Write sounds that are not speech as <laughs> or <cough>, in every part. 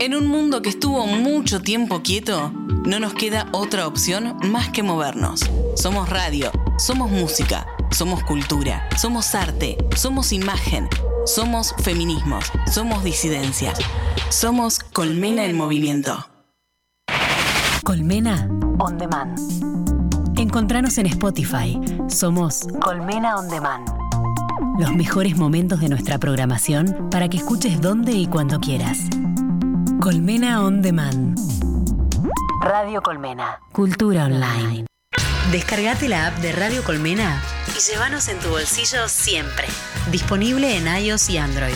En un mundo que estuvo mucho tiempo quieto, no nos queda otra opción más que movernos. Somos radio, somos música, somos cultura, somos arte, somos imagen, somos feminismos, somos disidencias. Somos Colmena en Movimiento. Colmena On Demand. Encontranos en Spotify. Somos Colmena On Demand. Los mejores momentos de nuestra programación para que escuches donde y cuando quieras. Colmena On Demand. Radio Colmena. Cultura Online. Descargate la app de Radio Colmena y llévanos en tu bolsillo siempre. Disponible en iOS y Android.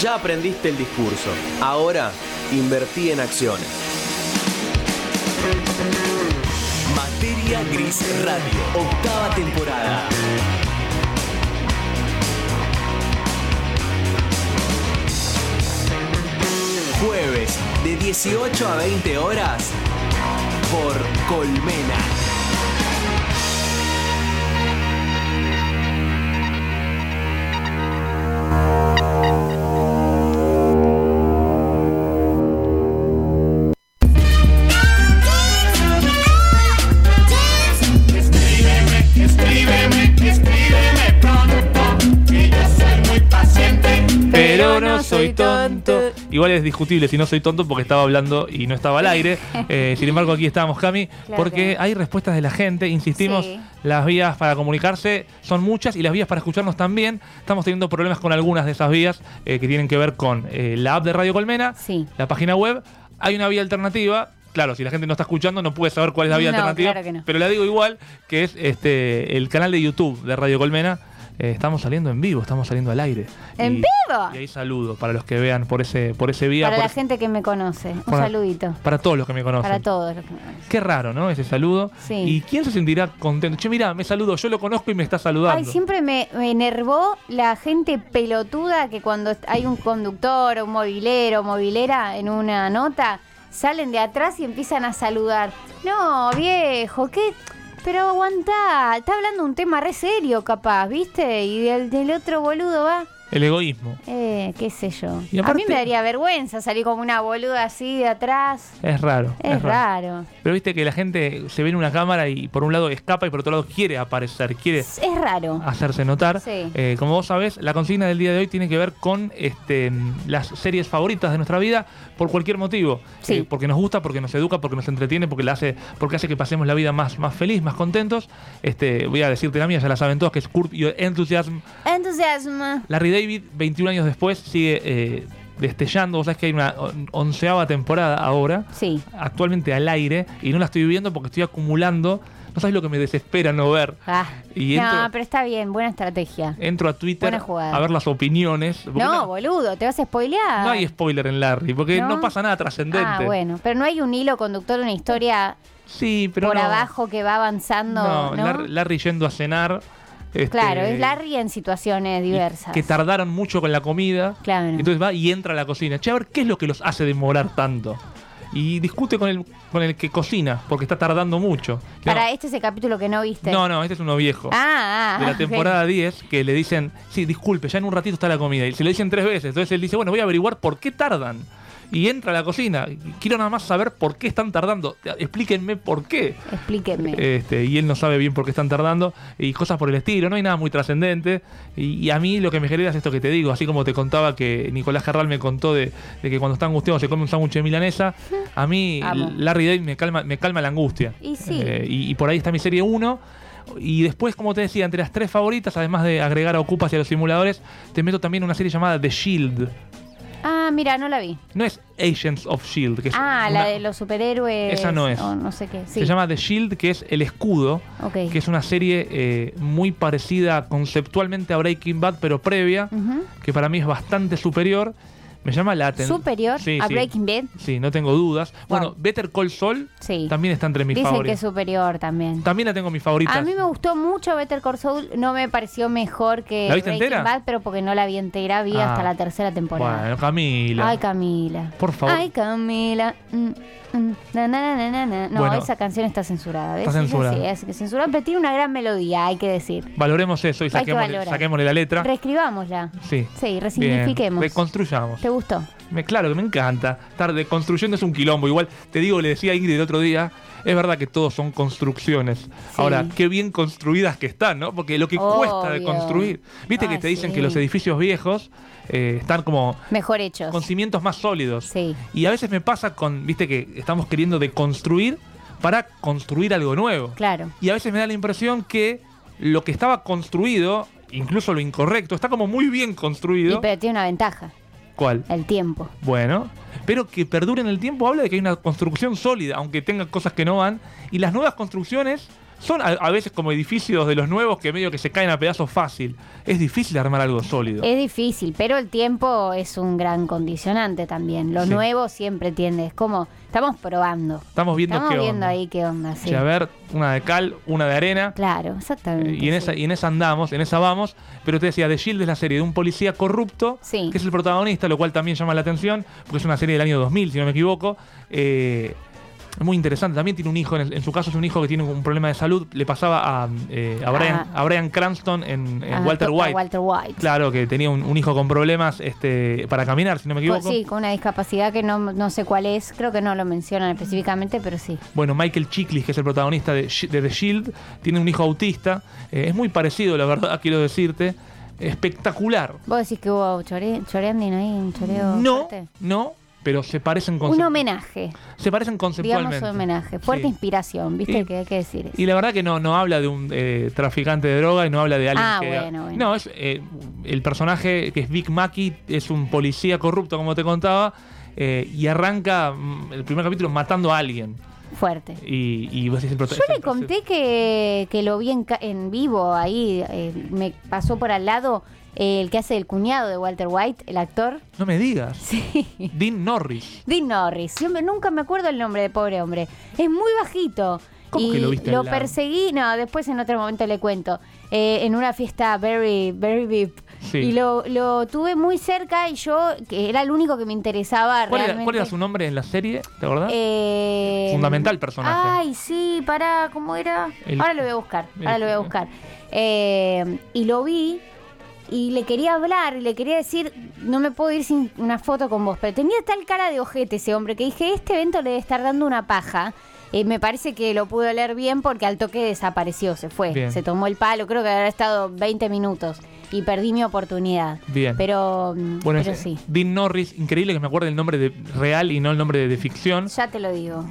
Ya aprendiste el discurso. Ahora invertí en acciones. Materia Gris Radio, octava temporada. Jueves de 18 a 20 horas por Colmena. Igual es discutible si no soy tonto porque estaba hablando y no estaba al aire. <laughs> Eh, sin embargo, aquí estamos, Cami, Claro. porque hay respuestas de la gente. Insistimos, Sí. las vías para comunicarse son muchas y las vías para escucharnos también. Estamos teniendo problemas con algunas de esas vías eh, que tienen que ver con eh, la app de Radio Colmena, Sí. la página web. Hay una vía alternativa. Claro, si la gente no está escuchando, no puede saber cuál es la vía No, alternativa. claro que no. Pero la digo igual, que es este el canal de YouTube de Radio Colmena. Eh, estamos saliendo en vivo, estamos saliendo al aire. ¿En Y- vivo? Y ahí saludo para los que vean por ese, por ese vía. Para la ese- gente que me conoce. Un para- saludito. Para todos los que me conocen. Para todos los que me conocen. Qué raro, ¿no? Ese saludo. Sí. ¿Y quién se sentirá contento? Che, mira, me saludo, yo lo conozco y me está saludando. Ay, siempre me, me enervó la gente pelotuda que cuando hay un conductor, un movilero, movilera en una nota, salen de atrás y empiezan a saludar. No, viejo, ¿qué? Pero aguantá, está hablando un tema re serio capaz, ¿viste? Y del, del otro boludo va, El egoísmo. eh, qué sé yo. Y a mí me daría vergüenza salir como una boluda así de atrás. Es raro. Es raro. Pero viste que la gente se ve en una cámara y por un lado escapa y por otro lado quiere aparecer, quiere Es raro. hacerse notar. Sí. Eh, como vos sabés, la consigna del día de hoy tiene que ver con este, las series favoritas de nuestra vida por cualquier motivo. Sí. Eh, porque nos gusta, porque nos educa, porque nos entretiene, porque, la hace, porque hace que pasemos la vida más, más feliz, más contentos. Este, voy a decirte la mía, ya la saben todos, que es Curb Your Enthusiasm. Entusiasmo. Larry David, 21 años después, sigue eh, destellando. Vos sabés que hay una on- onceava temporada ahora, Sí. actualmente al aire, y no la estoy viviendo porque estoy acumulando. No sabes lo que me desespera no ver. Ah, Y no, pero está bien, buena estrategia. Entro a Twitter a ver las opiniones. No, boludo, te vas a spoilear. no hay spoiler en Larry, porque no, ¿No? pasa nada trascendente. Ah, bueno, pero no hay un hilo conductor, una historia Sí, pero por no. abajo que va avanzando, No, Larry yendo a cenar. Este, Claro, es Larry en situaciones diversas. Que tardaron mucho con la comida. Claro. Entonces va y entra a la cocina. Che, a ver, ¿qué es lo que los hace demorar tanto? Y discute con el, con el que cocina, porque está tardando mucho. No, Para este es el capítulo que no viste. no, no, este es uno viejo. Ah, ah. de la temporada 10 que le dicen, sí, disculpe, ya en un ratito está la comida. Y se lo dicen tres veces. Entonces él dice, bueno, voy a averiguar por qué tardan. Y entra a la cocina. Quiero nada más saber por qué están tardando. Explíquenme por qué. Explíquenme. Este, y él no sabe bien por qué están tardando. Y cosas por el estilo. No hay nada muy trascendente. Y, y a mí lo que me genera es esto que te digo. Así como te contaba que Nicolás Jarral me contó de, de que cuando está angustiado se come un sándwich de milanesa. A mí Amo. Larry David me calma, me calma la angustia. Y sí. Eh, y, y por ahí está mi serie 1. Y después, como te decía, entre las tres favoritas, además de agregar a Ocupas y a los simuladores, te meto también una serie llamada The Shield. Ah, mira, no la vi. No es Agents of Shield, que es Ah, una- la de los superhéroes. Esa no es. o no sé qué. Sí. Se llama The Shield, que es el escudo, que es una serie eh, muy parecida conceptualmente a Breaking Bad, pero previa, que para mí es bastante superior. Me llama la atención. Superior Sí, a sí. Breaking Bad. Sí, no tengo dudas. Bueno, Wow. Better Call Saul Sí. también está entre mis Dicen que es favoritos. superior también. También la tengo en mis favoritas. A mí me gustó mucho Better Call Saul, no me pareció mejor que ¿La viste Breaking entera? Bad, pero porque no la vi entera, vi Ah. hasta la tercera temporada. Bueno, Camila. Ay, Camila. Por favor. Ay, Camila. Mm, na, na, na, na. No, Bueno. esa canción está censurada. ¿ves? Está censurada. Sí, es que censurada, pero tiene una gran melodía, hay que decir. Valoremos eso y saquémosle, la letra. Reescribámosla. sí. Sí, resignifiquemos. Bien, reconstruyamos. ¿Te gustó? Me, claro que me encanta. Estar deconstruyendo es un quilombo. Igual te digo, le decía a Ingrid el otro día, es verdad que todos son construcciones. Ahora, qué bien construidas que están, ¿no? Porque lo que cuesta de construir. Viste que te dicen sí. que los edificios viejos eh, están como Mejor hechos. con cimientos más sólidos. Sí. Y a veces me pasa con, viste que estamos queriendo deconstruir para construir algo nuevo. Claro. Y a veces me da la impresión que lo que estaba construido, incluso lo incorrecto, está como muy bien Y, construido. pero tiene una ventaja, ¿Cuál? el tiempo. Bueno, pero que perdure en el tiempo habla de que hay una construcción sólida, aunque tenga cosas que no van. Y las nuevas construcciones son a, a veces como edificios de los nuevos que medio que se caen a pedazos fácil. Es difícil armar algo sólido. Es difícil, pero el tiempo es un gran condicionante también. Lo Sí. nuevo siempre tiende, es como, estamos probando. Estamos viendo Estamos qué viendo onda. ahí qué onda, sí. A ver, una de cal, una de arena. Claro, exactamente. Eh, Y en, sí. esa, y en esa andamos, en esa vamos. Pero te decía, The Shield es la serie de un policía corrupto, Sí. que es el protagonista, lo cual también llama la atención, porque es una serie del año 2000, si no me equivoco. Eh, es muy interesante. También tiene un hijo, en, el- en su caso es un hijo que tiene un problema de salud. Le pasaba a, eh, a, Brian, Ah. a Brian Cranston en, en Ah, Walter White. Walter White. Claro, que tenía un, un hijo con problemas este, para caminar, si no me Con- equivoco. sí, con una discapacidad que no, no sé cuál es, creo que no lo mencionan específicamente, pero sí. Bueno, Michael Chiklis, que es el protagonista de, The Shield, tiene un hijo autista. Eh, es muy parecido, la verdad, <laughs> quiero decirte. Espectacular. ¿Vos decís que hubo chore, choreandino ahí, un choreo No, fuerte? no, pero se parecen Un homenaje, Se parecen digamos conceptualmente. un homenaje. Fuerte Sí. inspiración, ¿viste? Y- que hay que decir eso. Y la verdad que no, no habla de un eh, traficante de droga y no habla de alguien Ah, que. bueno, bueno. No, es eh, el personaje que es Vic Mackey, es un policía corrupto, como te contaba, eh, y arranca mm, el primer capítulo matando a alguien. Fuerte. Y, y vos decís Yo le conté que, que lo vi en, en vivo ahí, eh, me pasó por al lado eh, el que hace el cuñado de Walter White, el actor. No me digas. Sí. <laughs> Dean Norris. Dean Norris, siempre, nunca me acuerdo el nombre de pobre hombre. Es muy bajito. ¿Cómo y que lo viste lado? perseguí, no, después en otro momento le cuento, eh, en una fiesta very, very VIP. Sí. Y lo, lo tuve muy cerca y yo, que era el único que me interesaba ¿Cuál era, realmente. cuál era su nombre en la serie? ¿Te acordás? Eh, Fundamental personaje. Ay, sí, pará, ¿cómo era? El- ahora lo voy a buscar, el- ahora lo voy a buscar. Eh, y lo vi y le quería hablar y le quería decir, no me puedo ir sin una foto con vos, pero tenía tal cara de ojete ese hombre que dije, este evento le debe estar dando una paja. Eh, me parece que lo pudo leer bien porque al toque desapareció, se fue, Bien. se tomó el palo, creo que habrá estado 20 minutos y perdí mi oportunidad. Bien. Pero, Bueno, pero sí, Dean Norris, increíble que me acuerde el nombre de real y no el nombre de, de ficción. ya te lo digo.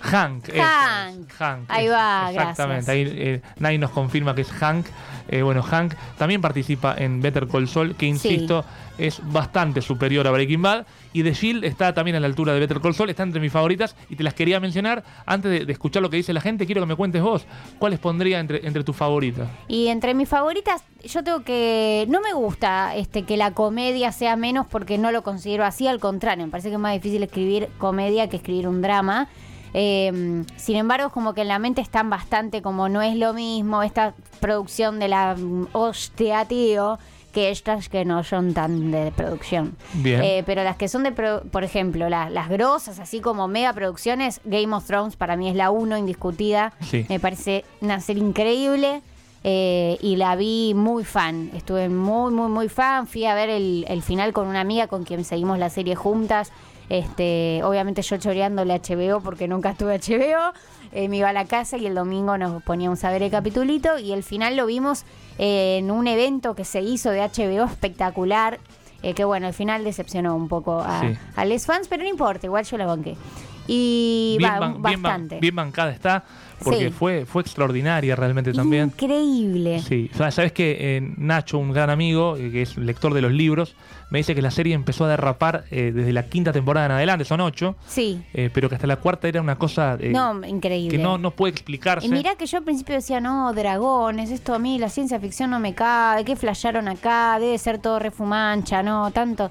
Hank. eso Hank. es, Hank. Ahí va, Exactamente. gracias. Ahí eh, nadie nos confirma que es Hank. Eh, bueno, Hank también participa en Better Call Saul, que insisto, es bastante superior a Breaking Bad. Y The Shield está también a la altura de Better Call Saul, está entre mis favoritas y te las quería mencionar. Antes de, de escuchar lo que dice la gente, quiero que me cuentes vos, ¿cuáles pondría entre, entre tus favoritas? Y entre mis favoritas, yo tengo que. No me gusta este que la comedia sea menos porque no lo considero así, al contrario, me parece que es más difícil escribir comedia que escribir un drama. Eh, sin embargo, como que en la mente están bastante como no es lo mismo esta producción de la mm, hostia, tío, que estas que no son tan de producción. Bien. Eh, pero las que son de, pro- por ejemplo, la- las grosas, así como mega producciones, Game of Thrones para mí es la uno indiscutida. Sí. Me parece una serie increíble. eh, y la vi muy fan. Estuve muy, muy, muy fan. Fui a ver el, el final con una amiga con quien seguimos la serie juntas. Este, obviamente yo choreándole a HBO porque nunca estuve HBO. Eh, me iba a la casa y el domingo nos poníamos a ver el capitulito y el final lo vimos eh, en un evento que se hizo de HBO espectacular. eh, que bueno, al final decepcionó un poco a, Sí. a les fans, pero no importa, igual yo la banqué. Y bien, va, ban- bastante. bien bancada está, porque Sí. fue, fue extraordinaria realmente también. Increíble. Sí, O sea, sabes que eh, Nacho, un gran amigo, eh, que es lector de los libros, me dice que la serie empezó a derrapar eh, desde la quinta temporada en adelante, son ocho, Sí. eh, pero que hasta la cuarta era una cosa No, increíble. que no, no puede explicarse. Y mirá que yo al principio decía, no, dragones, esto a mí, la ciencia ficción no me cabe, ¿qué flasharon acá? Debe ser todo refumancha, no, tanto.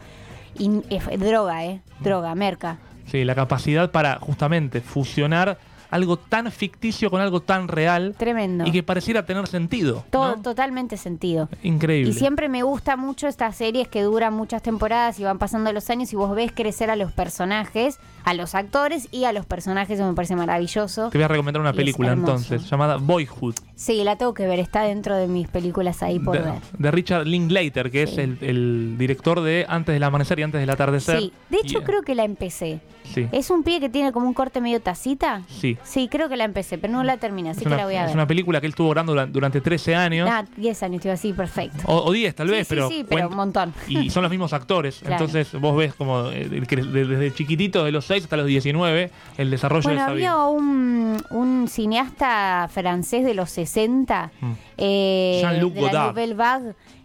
eh, droga, ¿eh? Droga, merca. Sí, la capacidad para justamente fusionar algo tan ficticio con algo tan real Tremendo. y que pareciera tener sentido. Todo ¿no? totalmente sentido. Increíble. Y siempre me gusta mucho estas series que duran muchas temporadas y van pasando los años y vos ves crecer a los personajes, a los actores y a los personajes, eso me parece maravilloso. Te voy a recomendar una Y película entonces, llamada Boyhood, Sí, la tengo que ver, está dentro de mis películas ahí por de, ver. de Richard Linklater, que es el, el director de Antes del Amanecer y Antes del Atardecer. Sí, de hecho Y, eh, creo que la empecé. Sí, ¿Es un pie que tiene como un corte medio tacita? sí. Sí, creo que la empecé, pero no la terminé, así Es que una, la voy a es ver. una película que él estuvo grabando durante, durante 13 años. Ah, 10 años, estoy así, perfecto. O, o 10 tal Sí, vez, sí, pero, sí, pero un montón. Y son los mismos actores. <laughs> Claro. Entonces vos ves como eh, el desde chiquitito, de los 6 hasta los 19, el desarrollo Bueno, de esa había vida. un, un cineasta francés de los 60, Mm. eh, Jean-Luc Godard.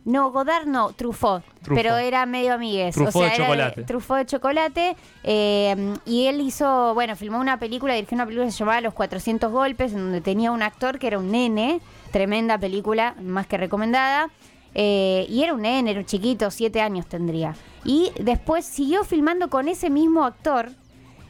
No, Godard no, Truffaut, Truffaut. pero era medio amigues. Truffaut o sea, de era chocolate. Truffaut de chocolate. eh, y él hizo, bueno, filmó una película, dirigió una película que se llamaba Los 400 Golpes, en donde tenía un actor que era un nene, tremenda película, más que recomendada. eh, y era un nene, era un chiquito, siete años tendría. Y después siguió filmando con ese mismo actor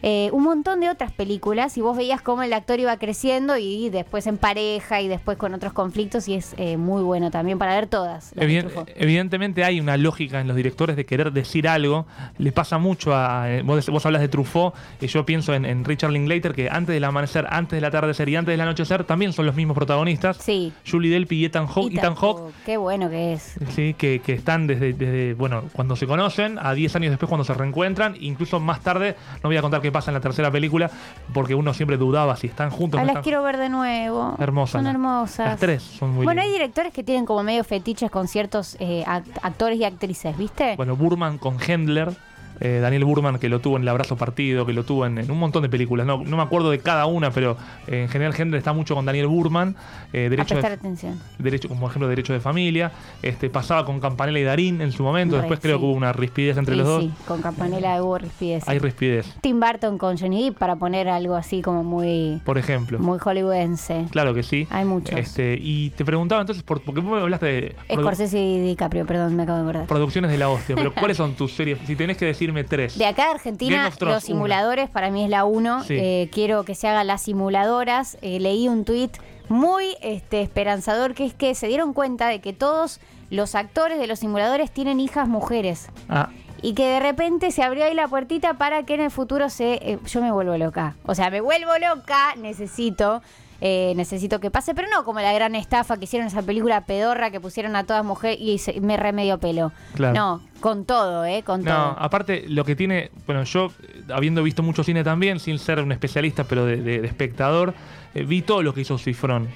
eh, un montón de otras películas y vos veías cómo el actor iba creciendo y después en pareja y después con otros conflictos y es eh, muy bueno también para ver todas. Eviden- evidentemente hay una lógica en los directores de querer decir algo. Le pasa mucho a. eh, Vos, vos hablas de Truffaut, y yo pienso en, en Richard Linklater, que antes del amanecer, antes del atardecer y antes del anochecer también son los mismos protagonistas. Sí. Julie Delpy y Ethan Hawke. Ethan Hawke, Qué bueno que es. Sí, que, que están desde, desde, bueno, cuando se conocen, a 10 años después cuando se reencuentran, incluso más tarde, no voy a contar qué pasa en la tercera película, porque uno siempre dudaba si están juntos Ah, no las están quiero ver de nuevo. Hermosas. Son hermosas. Las tres son muy bueno, hay directores que tienen como medio fetiches con ciertos eh, act- actores y actrices, ¿viste? Bueno, Burman con Hendler. Eh, Daniel Burman, que lo tuvo en El Abrazo Partido, que lo tuvo en, en un montón de películas. No, no me acuerdo de cada una, pero eh, en general Hendler está mucho con Daniel Burman. eh, a derecho, prestar de, atención. derecho, como ejemplo, Derecho de Familia. Este, pasaba con Campanella y Darín en su momento. Después creo que hubo una rispidez entre Sí, los dos. sí, con Campanella hubo rispidez. Hay rispidez, Tim Burton con Johnny Depp para poner algo así como muy, por ejemplo. muy hollywoodense. Claro que sí. Hay muchos. Este, y te preguntaba entonces, por, porque vos me hablaste de Scorsese y DiCaprio, perdón, me acabo de acordar. producciones de la hostia, pero <laughs> ¿cuáles son tus series? Si tenés que decirme tres. De acá de Argentina, Thrones, los simuladores, para mí es la uno. Sí. Eh, quiero que se hagan las simuladoras. Eh, leí un tuit muy este, esperanzador que es que se dieron cuenta de que todos los actores de los simuladores tienen hijas mujeres. Ah, Y que de repente se abrió ahí la puertita para que en el futuro se... eh, yo me vuelvo loca. O sea, me vuelvo loca, necesito... eh, necesito que pase, pero no como la gran estafa que hicieron esa película pedorra que pusieron a todas mujeres y se- me remedio pelo. Claro. No, con todo, ¿eh? Con No, todo. aparte lo que tiene, bueno, yo habiendo visto mucho cine también, sin ser un especialista, pero de, de- de espectador, eh, vi todo lo que hizo Cifrón.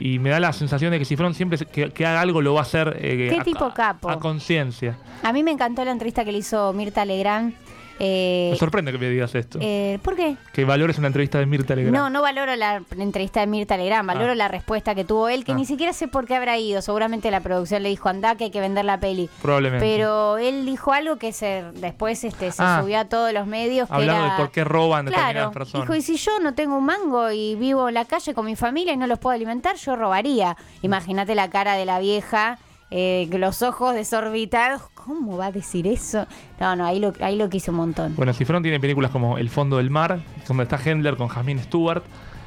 Y me da la sensación de que Cifrón siempre que, que haga algo lo va a hacer eh, ¿Qué a, tipo a- a conciencia. A mí me encantó la entrevista que le hizo Mirta Legrand. Eh, Me sorprende que me digas esto. eh, ¿Por qué? que valores una entrevista de Mirta Legrand. No, no valoro la entrevista de Mirta Legrand, valoro Ah. la respuesta que tuvo él, que Ah. ni siquiera sé por qué habrá ido. Seguramente la producción le dijo, anda, que hay que vender la peli. Probablemente. Pero él dijo algo que se después este, se Ah. subió a todos los medios. Que Hablando era- de por qué roban Claro, determinadas personas. dijo, y si yo no tengo un mango y vivo en la calle con mi familia y no los puedo alimentar, yo robaría. Imagínate la cara de la vieja, eh, los ojos desorbitados. ¿Cómo va a decir eso? No, no, ahí lo, ahí lo quiso un montón. Bueno, Cifrón tiene películas como El fondo del mar, donde está Hendler con Jasmine Stewart,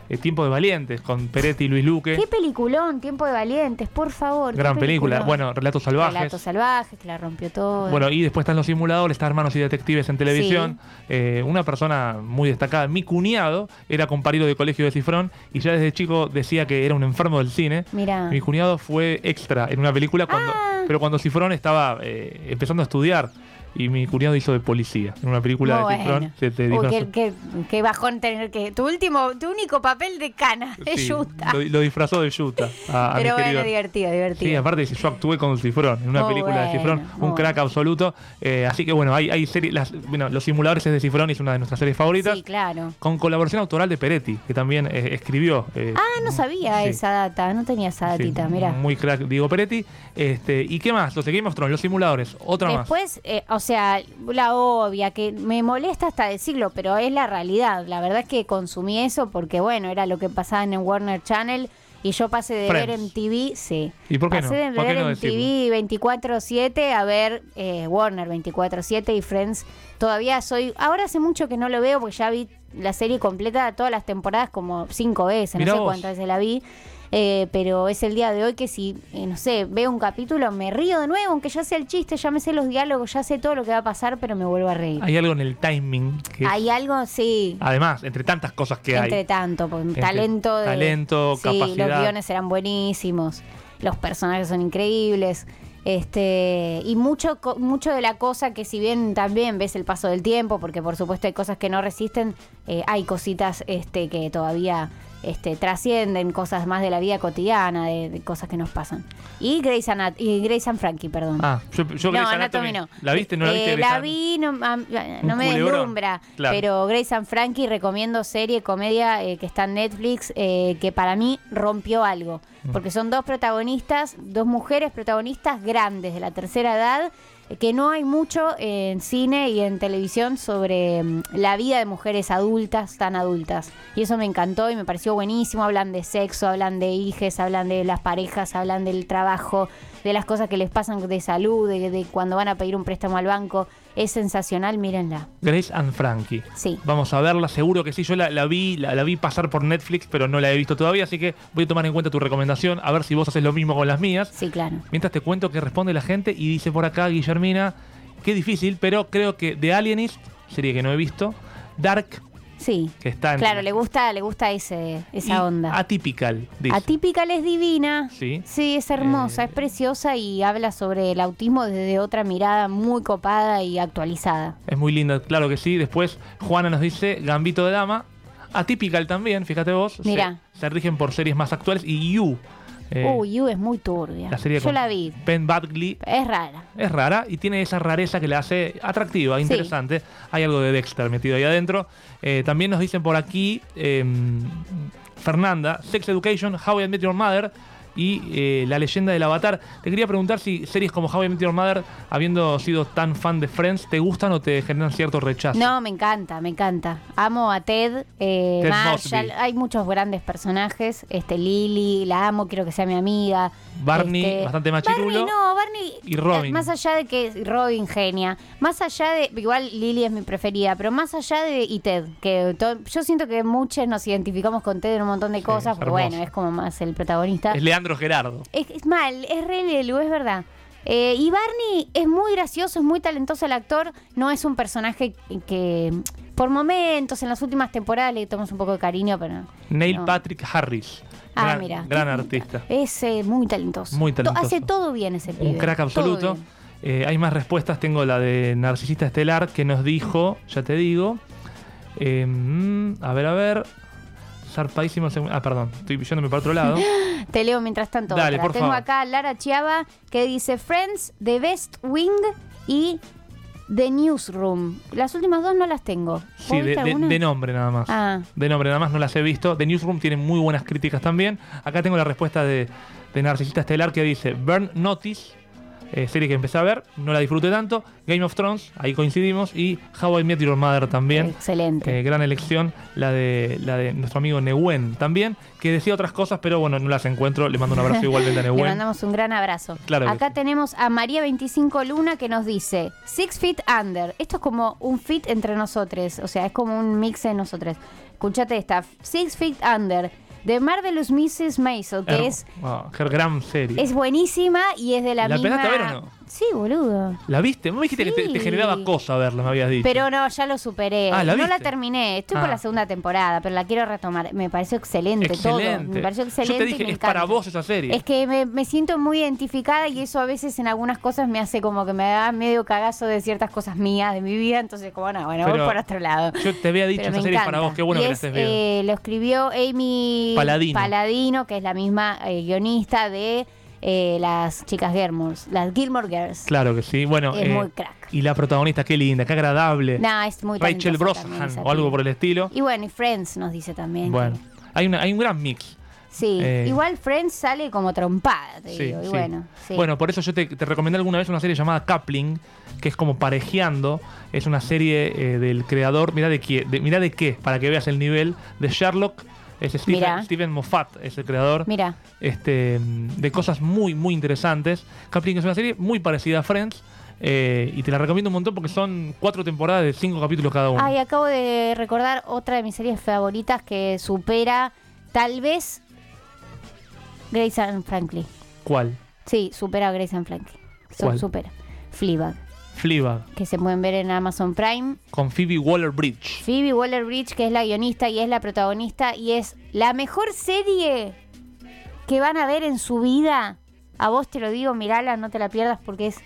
eh, Tiempo de Valientes con Peretti y Luis Luque. ¿Qué peliculón? Tiempo de Valientes, por favor. Gran película. Bueno, Relatos Salvajes. Relatos salvajes, que la rompió todo. Bueno, y después están los simuladores, está Hermanos y Detectives en televisión. Eh, una persona muy destacada, mi cuñado, era compañero de colegio de Cifrón y ya desde chico decía que era un enfermo del cine. Mira. Mi cuñado fue extra en una película, cuando, Ah. pero cuando Cifrón estaba eh, empezando a estudiar. Y mi cuñado hizo de policía en una película de Cifrón. Se te Uy, qué, qué- qué bajón tener que. Tu último, tu único papel de cana, es Sí, Yuta. lo, lo disfrazó de Yuta. a- a mi Pero bueno, querido- divertido, divertido. Sí, aparte yo actué con Cifrón en una película de Cifrón, un crack absoluto. Eh, así que bueno, hay, hay series, las, bueno, Los Simuladores es de Cifrón es una de nuestras series favoritas. Sí, claro. Con colaboración autoral de Peretti, que también eh, escribió. eh, Ah, no sabía sí, esa data, no tenía esa sí, datita, mira. Muy crack, Diego Peretti. Este, ¿Y qué más? Los de Game of Thrones, los simuladores, otra más. Después, o sea, la obvia, que me molesta hasta decirlo, pero es la realidad. La verdad es que consumí eso porque, bueno, era lo que pasaba en el Warner Channel Y yo pasé de Friends. ver MTV, sí. ¿Y por qué pasé no? de ¿Por qué ver no MTV 24-7 a ver eh, Warner 24-7 y Friends. Todavía soy. Ahora hace mucho que no lo veo porque ya vi la serie completa, todas las temporadas, como cinco veces. Mirá no sé vos. cuántas veces la vi. Eh, pero es el día de hoy que si, eh, no sé, veo un capítulo, me río de nuevo, aunque ya sé el chiste, ya me sé los diálogos, ya sé todo lo que va a pasar, pero me vuelvo a reír. Hay algo en el timing que Hay algo, sí, además, entre tantas cosas que entre hay. tanto, porque Entre talento, de- talento, sí, capacidad. los guiones eran buenísimos, los personajes son increíbles. Este, y mucho, mucho de la cosa que si bien también ves el paso del tiempo, porque por supuesto hay cosas que no resisten, eh, hay cositas este, que todavía este, trascienden, cosas más de la vida cotidiana, de, de cosas que nos pasan. Y Grace, Anat y Grace and Frankie, perdón. Ah, yo, yo no, Anatomy, no. ¿La viste? ¿No la viste? Eh, la vi, no, me deslumbra. Claro. Pero Grace and Frankie recomiendo serie, comedia eh, que está en Netflix, eh, que para mí rompió algo. Mm. Porque son dos protagonistas, dos mujeres protagonistas grandes de la tercera edad, que no hay mucho en cine y en televisión sobre mm, la vida de mujeres adultas, tan adultas. Y eso me encantó y me pareció buenísimo. Hablan de sexo, hablan de hijes, hablan de las parejas, hablan del trabajo, de las cosas que les pasan de salud, de, de cuando van a pedir un préstamo al banco. Es sensacional, mírenla. Grace and Frankie. Sí. Vamos a verla, seguro que sí. Yo la, la vi, la, la vi pasar por Netflix, pero no la he visto todavía, así que voy a tomar en cuenta tu recomendación, a ver si vos haces lo mismo con las mías. Sí, claro. Mientras te cuento que responde la gente y dice por acá Guillermina, qué difícil, pero creo que The Alienist, serie que no he visto, Dark, Sí. que. Claro, le gusta, le gusta ese, y esa onda. Atypical, dice. Es divina. Sí. es hermosa, Eh, es preciosa y habla sobre el autismo desde otra mirada muy copada y actualizada. Es muy linda, claro que sí. Después Juana nos dice Gambito de Dama. Atypical también, fíjate vos. Se- Mirá. Se, rigen por series más actuales. Y You. Eh, Uy, You es muy turbia. la serie Yo la vi. Ben Badgley. Es rara. Es rara y tiene esa rareza que la hace atractiva, interesante. Hay algo de Dexter metido ahí adentro. Eh, también nos dicen por aquí eh, Fernanda, Sex Education, How I Met Your Mother y eh, La leyenda del avatar. Te quería preguntar si series como How I Met Your Mother, habiendo sido tan fan de Friends, ¿te gustan o te generan cierto rechazo? No, me encanta, me encanta. Amo a Ted, eh, Ted Marshall. Mosby. Hay muchos grandes personajes. Este Lily, la amo, quiero que sea mi amiga. Barney, Este, bastante machirulo. Barney, no, Barney. Y Robin. Más allá de que Robin genia. Más allá de. Igual Lily es mi preferida, pero más allá de. Y Ted. que Yo siento que muchos nos identificamos con Ted en un montón de Sí, cosas, hermoso. bueno, es como más el protagonista. Es Leandro Gerardo. Es, es mal, es re Lelu, es verdad. Eh, y Barney es muy gracioso, es muy talentoso el actor. No es un personaje que, por momentos, en las últimas temporadas le tomamos un poco de cariño, pero. Neil no. Patrick Harris. Ah, gran, mira. gran artista. Es eh, muy talentoso. Muy To- talentoso. Hace todo bien ese pibe. Un crack absoluto. Eh, hay más respuestas. Tengo la de Narcisista Estelar que nos dijo, ya te digo. eh, mm, a ver, a ver. Zarpadísimo. Ah, perdón. Estoy yéndome para otro lado. <laughs> Te leo mientras tanto. Dale, por Tengo favor. acá a Lara Chiava que dice Friends, The Best Wing y The Newsroom. Las últimas dos no las tengo. ¿Vos Sí, de, de- de nombre nada más. Ah. De nombre nada más, no las he visto. The Newsroom tiene muy buenas críticas también. Acá tengo la respuesta de, de Narcisista Estelar que dice Burn Notice, eh, serie que empecé a ver, no la disfruté tanto. Game of Thrones, ahí coincidimos. Y How I Met Your Mother también. Excelente. Eh, gran elección, la de, la de nuestro amigo Nehuen también, que decía otras cosas, pero bueno, no las encuentro. Le mando un abrazo <laughs> igualmente a Le Nehuen. mandamos un gran abrazo. Claro Acá sí. tenemos a María 25 Luna que nos dice Six Feet Under. Esto es como un fit entre nosotros. O sea, es como un mix de nosotros. Escuchate esta. Six Feet Under. De Marvelous Mrs. Maisel, que Her- es, her gran serie. es buenísima y es de la, ¿La misma. empezaste a ver o no? Sí, boludo. ¿La viste? Me dijiste que te, generaba cosa verla, me habías dicho. Pero no, ya lo superé. Ah, ¿la no la viste? terminé. Estoy Ah. por la segunda temporada, pero la quiero retomar. Me pareció excelente, todo. Me pareció excelente. Yo te y dije, me es para encanta. vos esa serie. Es que me, me siento muy identificada y eso a veces en algunas cosas me hace como que me da medio cagazo de ciertas cosas mías de mi vida. Entonces, como no, bueno, Pero voy por otro lado. Yo te había dicho, Pero esa me serie es para encanta. vos, qué bueno Y que la es, estés viendo. eh, lo escribió Amy Paladino. que es la misma eh, guionista de eh, las chicas Gilmore, las Gilmore Girls. Claro que sí. Bueno, Es eh, muy crack. y la protagonista, qué linda, qué agradable. No, es muy Rachel esa o algo por el estilo. Y bueno, y Friends nos dice también. Bueno, que- hay, una, hay un gran mix. sí, eh, igual Friends sale como trompada, te Sí, digo. Y sí. bueno, sí. Bueno, por eso yo te, te recomendé alguna vez una serie llamada Coupling, que es como parejeando. Es una serie eh, del creador, mira de, qué, de, mirá de qué, para que veas el nivel, de Sherlock Es. Steven Moffat, es el creador Mira, este, de cosas muy, muy interesantes. Captain es una serie muy parecida a Friends. eh, y te la recomiendo un montón porque son cuatro temporadas de cinco capítulos cada uno. ay, acabo de recordar otra de mis series favoritas que supera, tal vez, Grace and Franklin. ¿Cuál? Sí, supera a Grace and Franklin. Supera. Fleabag, Fleabag, que se pueden ver en Amazon Prime. con Phoebe Waller-Bridge. Phoebe Waller-Bridge, que es la guionista y es la protagonista y es la mejor serie que van a ver en su vida. A vos te lo digo, mirala, no te la pierdas porque es...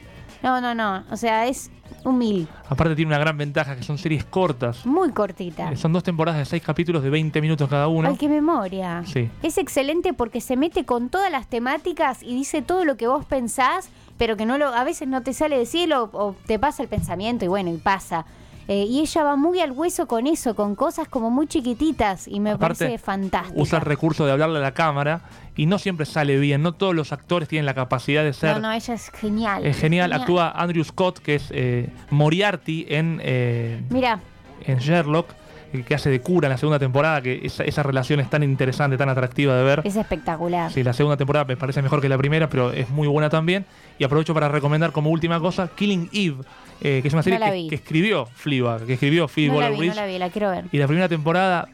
No, no, no. O sea, es un mil. Aparte tiene una gran ventaja que son series cortas. Muy cortita. Eh, Son dos temporadas de seis capítulos de 20 minutos cada uno. Ay, qué memoria. Sí. Es excelente porque se mete con todas las temáticas y dice todo lo que vos pensás, pero que no lo, a veces no te sale decirlo o te pasa el pensamiento y bueno, y pasa. Eh, y ella va muy al hueso con eso, con cosas como muy chiquititas y me Aparte, parece fantástico. Usa el recurso de hablarle a la cámara y no siempre sale bien. No todos los actores tienen la capacidad de ser. No, no, ella es genial. Es genial. Actúa Andrew Scott, que es eh, Moriarty en, eh, Mira, en Sherlock, que hace de cura en la segunda temporada, que esa, esa relación es tan interesante, tan atractiva de ver. es espectacular. Sí, la segunda temporada me parece mejor que la primera, pero es muy buena también. Y aprovecho para recomendar como última cosa Killing Eve, eh, que es una serie No que, escribió Fleabag, que escribió Phoebe no Waller-Bridge. no la vi, la quiero ver. Y la primera temporada,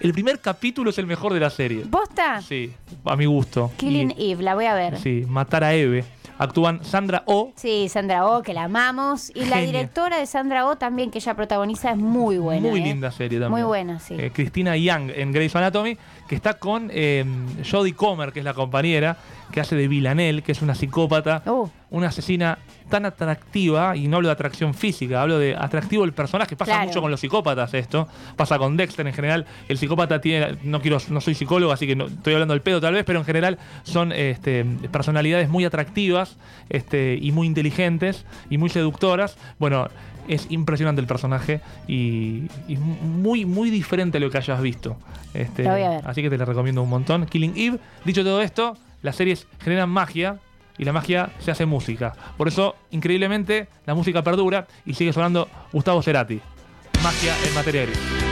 el primer capítulo es el mejor de la serie. ¿Posta? Sí, a mi gusto. Killing Y- Eve, la voy a ver. Sí, Matar a Eve. Actúan Sandra Oh, Sandra Oh, que la amamos. Y la directora de Sandra Oh también, que ella protagoniza, es muy buena. muy ¿eh? linda serie también. Muy buena, sí. Eh, Cristina Young en Grey's Anatomy, que está con eh, Jodie Comer, que es la compañera, que hace de Villanelle, que es una psicópata, Uh. una asesina tan atractiva, y no hablo de atracción física, hablo de atractivo el personaje, pasa Claro. mucho con los psicópatas esto, pasa con Dexter en general, el psicópata tiene, no quiero, no soy psicólogo, así que no, estoy hablando del pedo tal vez, pero en general son este, personalidades muy atractivas este, y muy inteligentes y muy seductoras. Bueno, es impresionante el personaje y, y muy, muy diferente a lo que hayas visto. Este. Así que te la recomiendo un montón. Killing Eve. Dicho todo esto, las series generan magia y la magia se hace música. Por eso, increíblemente, la música perdura y sigue sonando Gustavo Cerati. Magia en materia gris.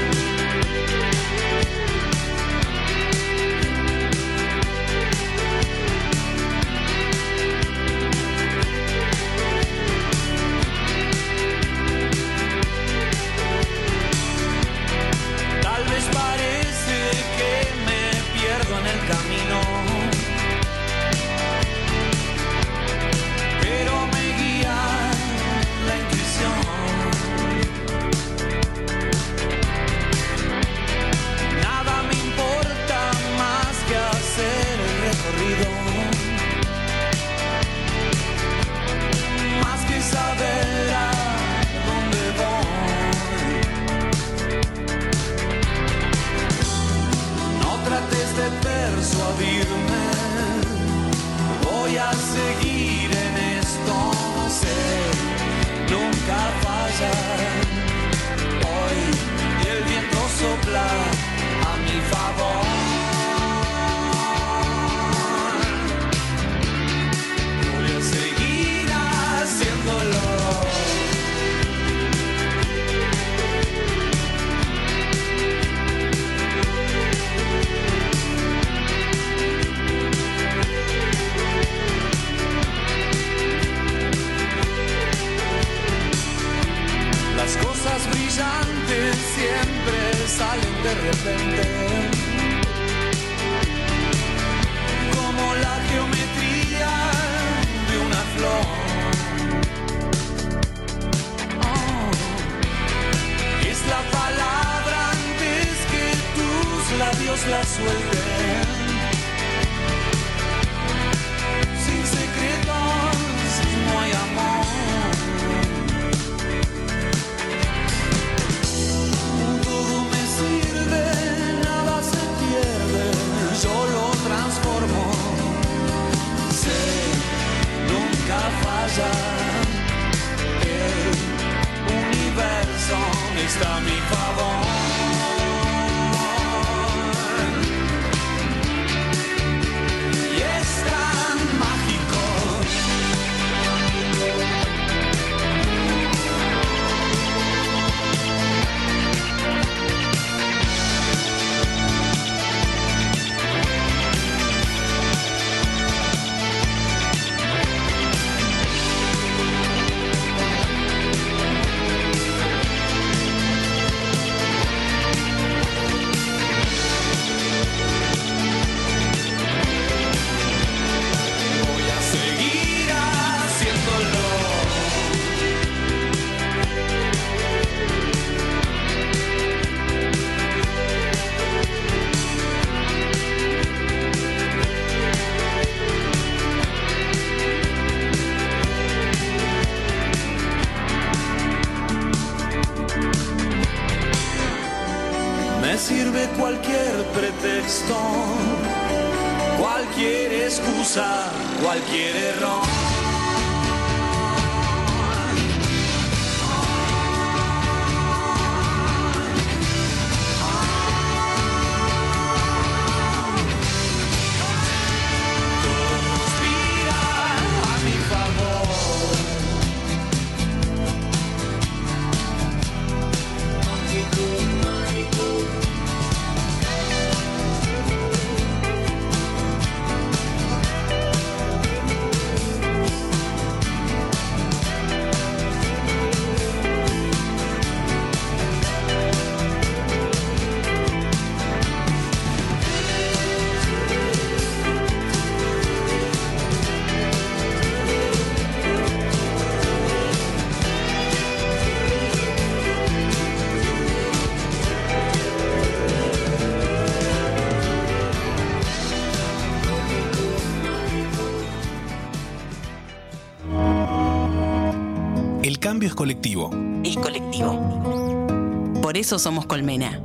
Cambio es colectivo. Es colectivo. Por eso somos Colmena.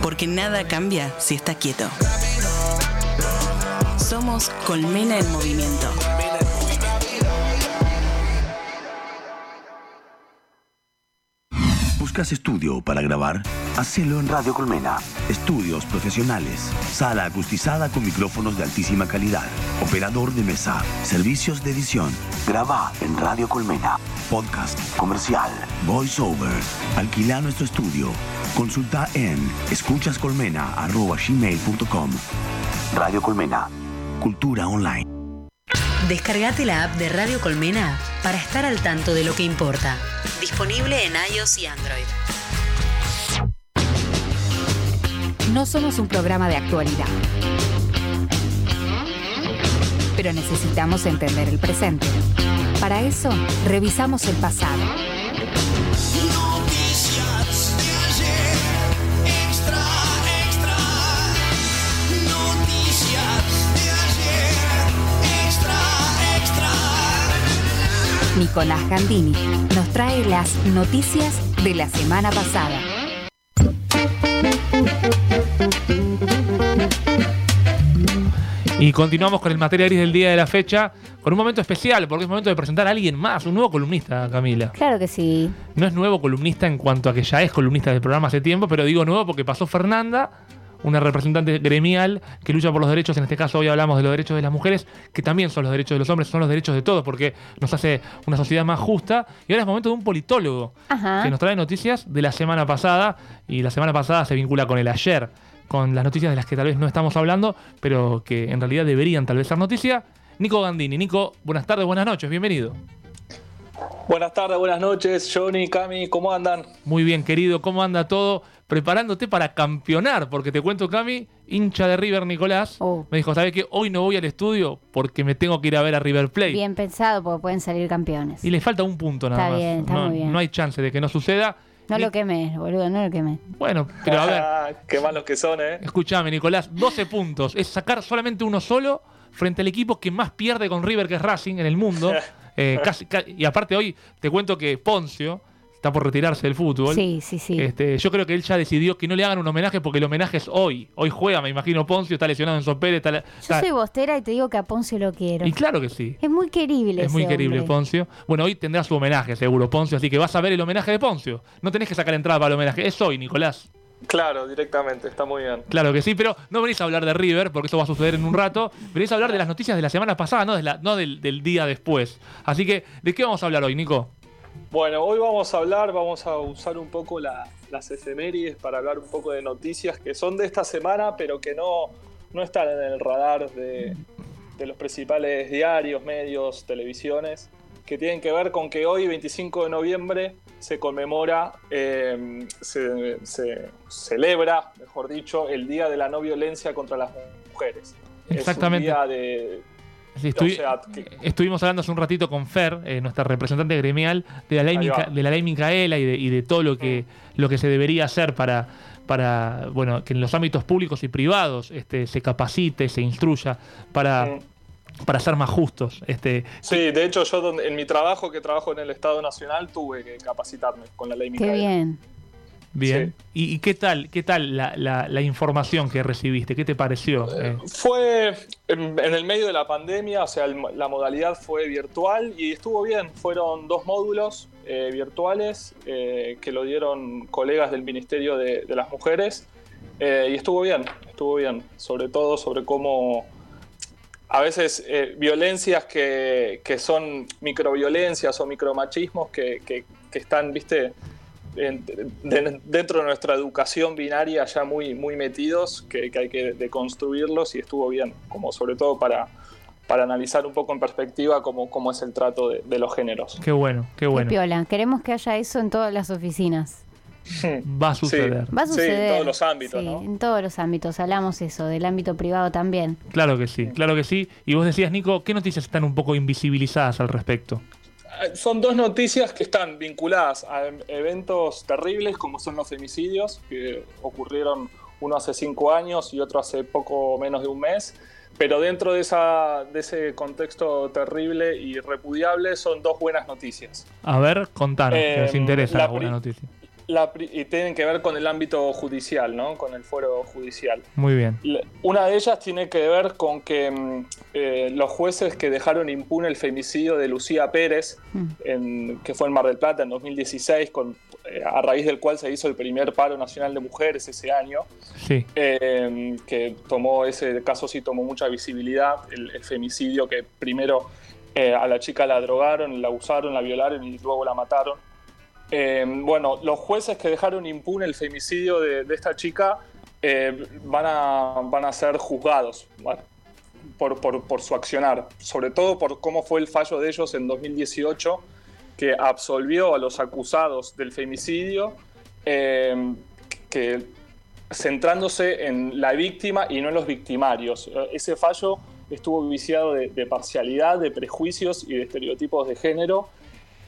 Porque nada cambia si está quieto. Somos Colmena en movimiento. ¿Buscas estudio para grabar? Hacelo en Radio Colmena. Estudios profesionales. Sala acustizada con micrófonos de altísima calidad. Operador de mesa. Servicios de edición. Graba en Radio Colmena. Podcast. Comercial. Voice over. Alquila nuestro estudio. Consulta en escuchascolmena.gmail.com Radio Colmena. Cultura online. Descargate la app de Radio Colmena para estar al tanto de lo que importa. Disponible en iOS y Android. No somos un programa de actualidad. Pero necesitamos entender el presente. Para eso, revisamos el pasado. Noticias de ayer, extra, extra. Noticias de ayer, extra, extra. Nicolás Gandini nos trae las noticias de la semana pasada. Continuamos con el materia gris del día de la fecha, con un momento especial, porque es momento de presentar a alguien más, un nuevo columnista, Camila. Claro que sí. No es nuevo columnista en cuanto a que ya es columnista del programa hace tiempo, pero digo nuevo porque pasó Fernanda, una representante gremial que lucha por los derechos, en este caso hoy hablamos de los derechos de las mujeres, que también son los derechos de los hombres, son los derechos de todos, porque nos hace una sociedad más justa. Y ahora es momento de un politólogo Ajá. que nos trae noticias de la semana pasada, y la semana pasada se vincula con el ayer, con las noticias de las que tal vez no estamos hablando, pero que en realidad deberían tal vez ser noticia. Nico Gandini. Nico, buenas tardes, buenas noches, bienvenido. Buenas tardes, buenas noches, Johnny, Cami, ¿cómo andan? Muy bien, querido, ¿cómo anda todo? Preparándote para campeonar, porque te cuento, Cami, hincha de River Nicolás, Oh. me dijo, ¿sabes qué? Hoy no voy al estudio porque me tengo que ir a ver a River Plate. Bien pensado porque pueden salir campeones. Y le falta un punto nada Está más. bien, está no, muy bien. no hay chance de que no suceda. No Ni- lo quemes, boludo, no lo quemes. Bueno, pero a ver, Ah, <laughs> Qué malos que son, ¿eh? escúchame, Nicolás, 12 <laughs> puntos. Es sacar solamente uno solo frente al equipo que más pierde con River, que es Racing, en el mundo. <laughs> Eh, casi- y aparte hoy te cuento que Poncio está por retirarse del fútbol. Sí, sí, sí. Este, yo creo que él ya decidió que no le hagan un homenaje porque el homenaje es hoy. Hoy juega, me imagino, Poncio, está lesionado en Sopere. Está, Yo soy bostera y te digo que a Poncio lo quiero. y claro que sí. Es muy querible Es muy ese querible hombre. Poncio. Bueno, hoy tendrá su homenaje, seguro, Poncio, así que vas a ver el homenaje de Poncio. No tenés que sacar entrada para el homenaje, es hoy, Nicolás. Claro, directamente, está muy bien. Claro que sí, pero no venís a hablar de River, porque eso va a suceder en un rato. Venís a hablar de las noticias de la semana pasada, no, de la- no del, del día después. Así que, ¿de qué vamos a hablar hoy, Nico? Bueno, hoy vamos a hablar, vamos a usar un poco la- las efemérides para hablar un poco de noticias que son de esta semana, pero que no, no están en el radar de, de los principales diarios, medios, televisiones, que tienen que ver con que hoy, 25 de noviembre, se conmemora, eh, se, se celebra, mejor dicho, el Día de la No Violencia contra las Mujeres. Exactamente. Es un día de, Sí, estuvi- o sea, que- Estuvimos hablando hace un ratito con Fer, eh, nuestra representante gremial, de la ley. Mica- de la ley Micaela y de, y de todo lo que, lo que se debería hacer para, para bueno, que en los ámbitos públicos y privados este, se capacite, se instruya para, para ser más justos. Este, Sí, de hecho yo en mi trabajo, que trabajo en el Estado Nacional, tuve que capacitarme con la ley Qué Micaela. Bien. ¿Y, y qué tal, qué tal la, la- la información que recibiste? ¿Qué te pareció? Eh, Fue en, en el medio de la pandemia, o sea, el- la modalidad fue virtual y estuvo bien. Fueron dos módulos eh, virtuales eh, que lo dieron colegas del Ministerio de, de las Mujeres eh, y estuvo bien, estuvo bien. Sobre todo sobre cómo a veces eh, violencias que, que son microviolencias o micromachismos que, que- que están, viste, en- de- dentro de nuestra educación binaria ya muy, muy metidos, que, que hay que deconstruirlos y estuvo bien, como sobre todo para, para analizar un poco en perspectiva cómo, cómo es el trato de, de los géneros. qué bueno, qué Qué bueno. piola. Queremos que haya eso en todas las oficinas. Va a suceder. Va a Sí, suceder. en todos los ámbitos, Sí, ¿no? en todos los ámbitos. Hablamos eso, del ámbito privado también. Claro que sí, claro que sí. Y vos decías, Nico, ¿qué noticias están un poco invisibilizadas al respecto? Eh, Son dos noticias que están vinculadas a em- eventos terribles como son los femicidios, que ocurrieron uno hace cinco años y otro hace poco menos de un mes. Pero dentro de, esa, de ese contexto terrible y repudiable son dos buenas noticias. A ver, contanos, que nos Eh, interesa la la buena noticia. La pri- y tienen que ver con el ámbito judicial, ¿no? Con el fuero judicial. Muy bien. Una de ellas tiene que ver con que mm, eh, los jueces que dejaron impune el femicidio de Lucía Pérez, en- que fue en Mar del Plata en 2016, con, eh, a raíz del cual se hizo el primer paro nacional de mujeres ese año, Sí. eh, que tomó ese caso sí tomó mucha visibilidad, el, el femicidio que primero eh, a la chica la drogaron, la abusaron, la violaron y luego la mataron. Eh, bueno, los jueces que dejaron impune el femicidio de, esta chica eh, van, a, van a ser juzgados por, por- su accionar, sobre todo por cómo fue el fallo de ellos en 2018, que absolvió a los acusados del femicidio, eh, que centrándose en la víctima y no en los victimarios. Eh, Ese fallo estuvo viciado de parcialidad, de prejuicios y de estereotipos de género,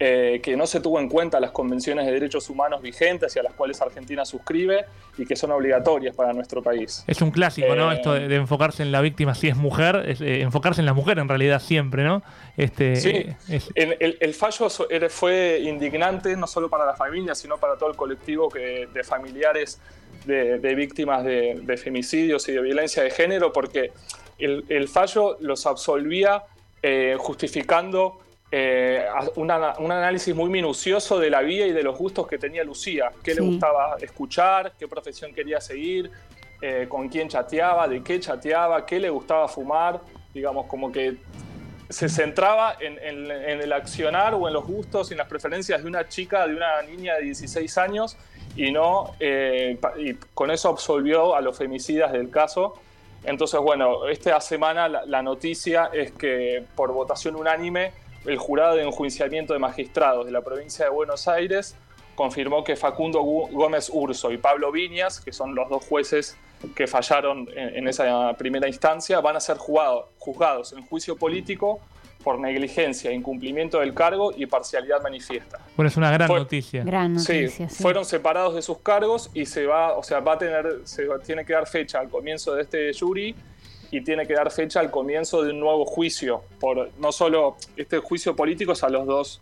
eh, que no se tuvo en cuenta las convenciones de derechos humanos vigentes y a las cuales Argentina suscribe y que son obligatorias para nuestro país. Es un clásico, ¿no? Eh, Esto de, de enfocarse en la víctima si es mujer, es, eh, enfocarse en la mujer en realidad siempre, ¿no? Este, Sí, es- el, el- el fallo fue indignante no solo para la familia, sino para todo el colectivo que, de familiares de, de víctimas de, de femicidios y de violencia de género, porque el, el fallo los absolvía justificando eh, una- un análisis muy minucioso de la vida y de los gustos que tenía Lucía, qué le Sí. gustaba escuchar, qué profesión quería seguir, eh, con quién chateaba, de qué chateaba, qué le gustaba fumar, digamos, como que se centraba en, en- en el accionar o en los gustos y en las preferencias de una chica, de una niña de 16 años, y no eh, y con eso absolvió a los femicidas del caso. Entonces, bueno, esta semana la, la noticia es que por votación unánime el jurado de enjuiciamiento de magistrados de la provincia de Buenos Aires confirmó que Facundo Gómez Urso y Pablo Viñas, que son los dos jueces que fallaron en, en esa primera instancia, van a ser jugado- juzgados en juicio político por negligencia, incumplimiento del cargo y parcialidad manifiesta. bueno, es una gran Fue- noticia. Gran Sí, noticia. sí. fueron separados de sus cargos y se va, o sea, va a tener, se tiene que dar fecha al comienzo de este jury y tiene que dar fecha al comienzo de un nuevo juicio por no solo este juicio político es a los dos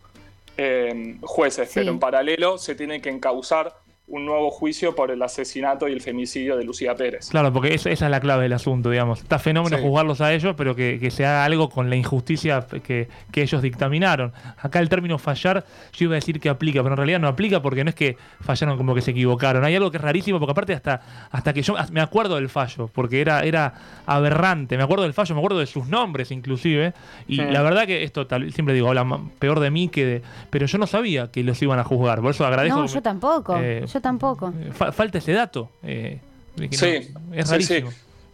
eh, jueces, Sí. pero en paralelo se tiene que encauzar un nuevo juicio por el asesinato y el femicidio de Lucía Pérez. Claro, porque esa, esa es la clave del asunto, digamos. Está fenómeno Sí. juzgarlos a ellos, pero que, que se haga algo con la injusticia que, que ellos dictaminaron. Acá el término fallar, yo iba a decir que aplica, pero en realidad no aplica porque no es que fallaron como que se equivocaron. Hay algo que es rarísimo, porque aparte hasta, hasta que yo me acuerdo del fallo, porque era, era aberrante. Me acuerdo del fallo, me acuerdo de sus nombres inclusive. Y la verdad que esto, tal, siempre digo, habla peor de mí que de... Pero yo no sabía que los iban a juzgar, por eso agradezco. No, yo tampoco. eh, yo tampoco. Fa- falta ese dato. eh, de que no- Sí, es sí, sí. rarísimo.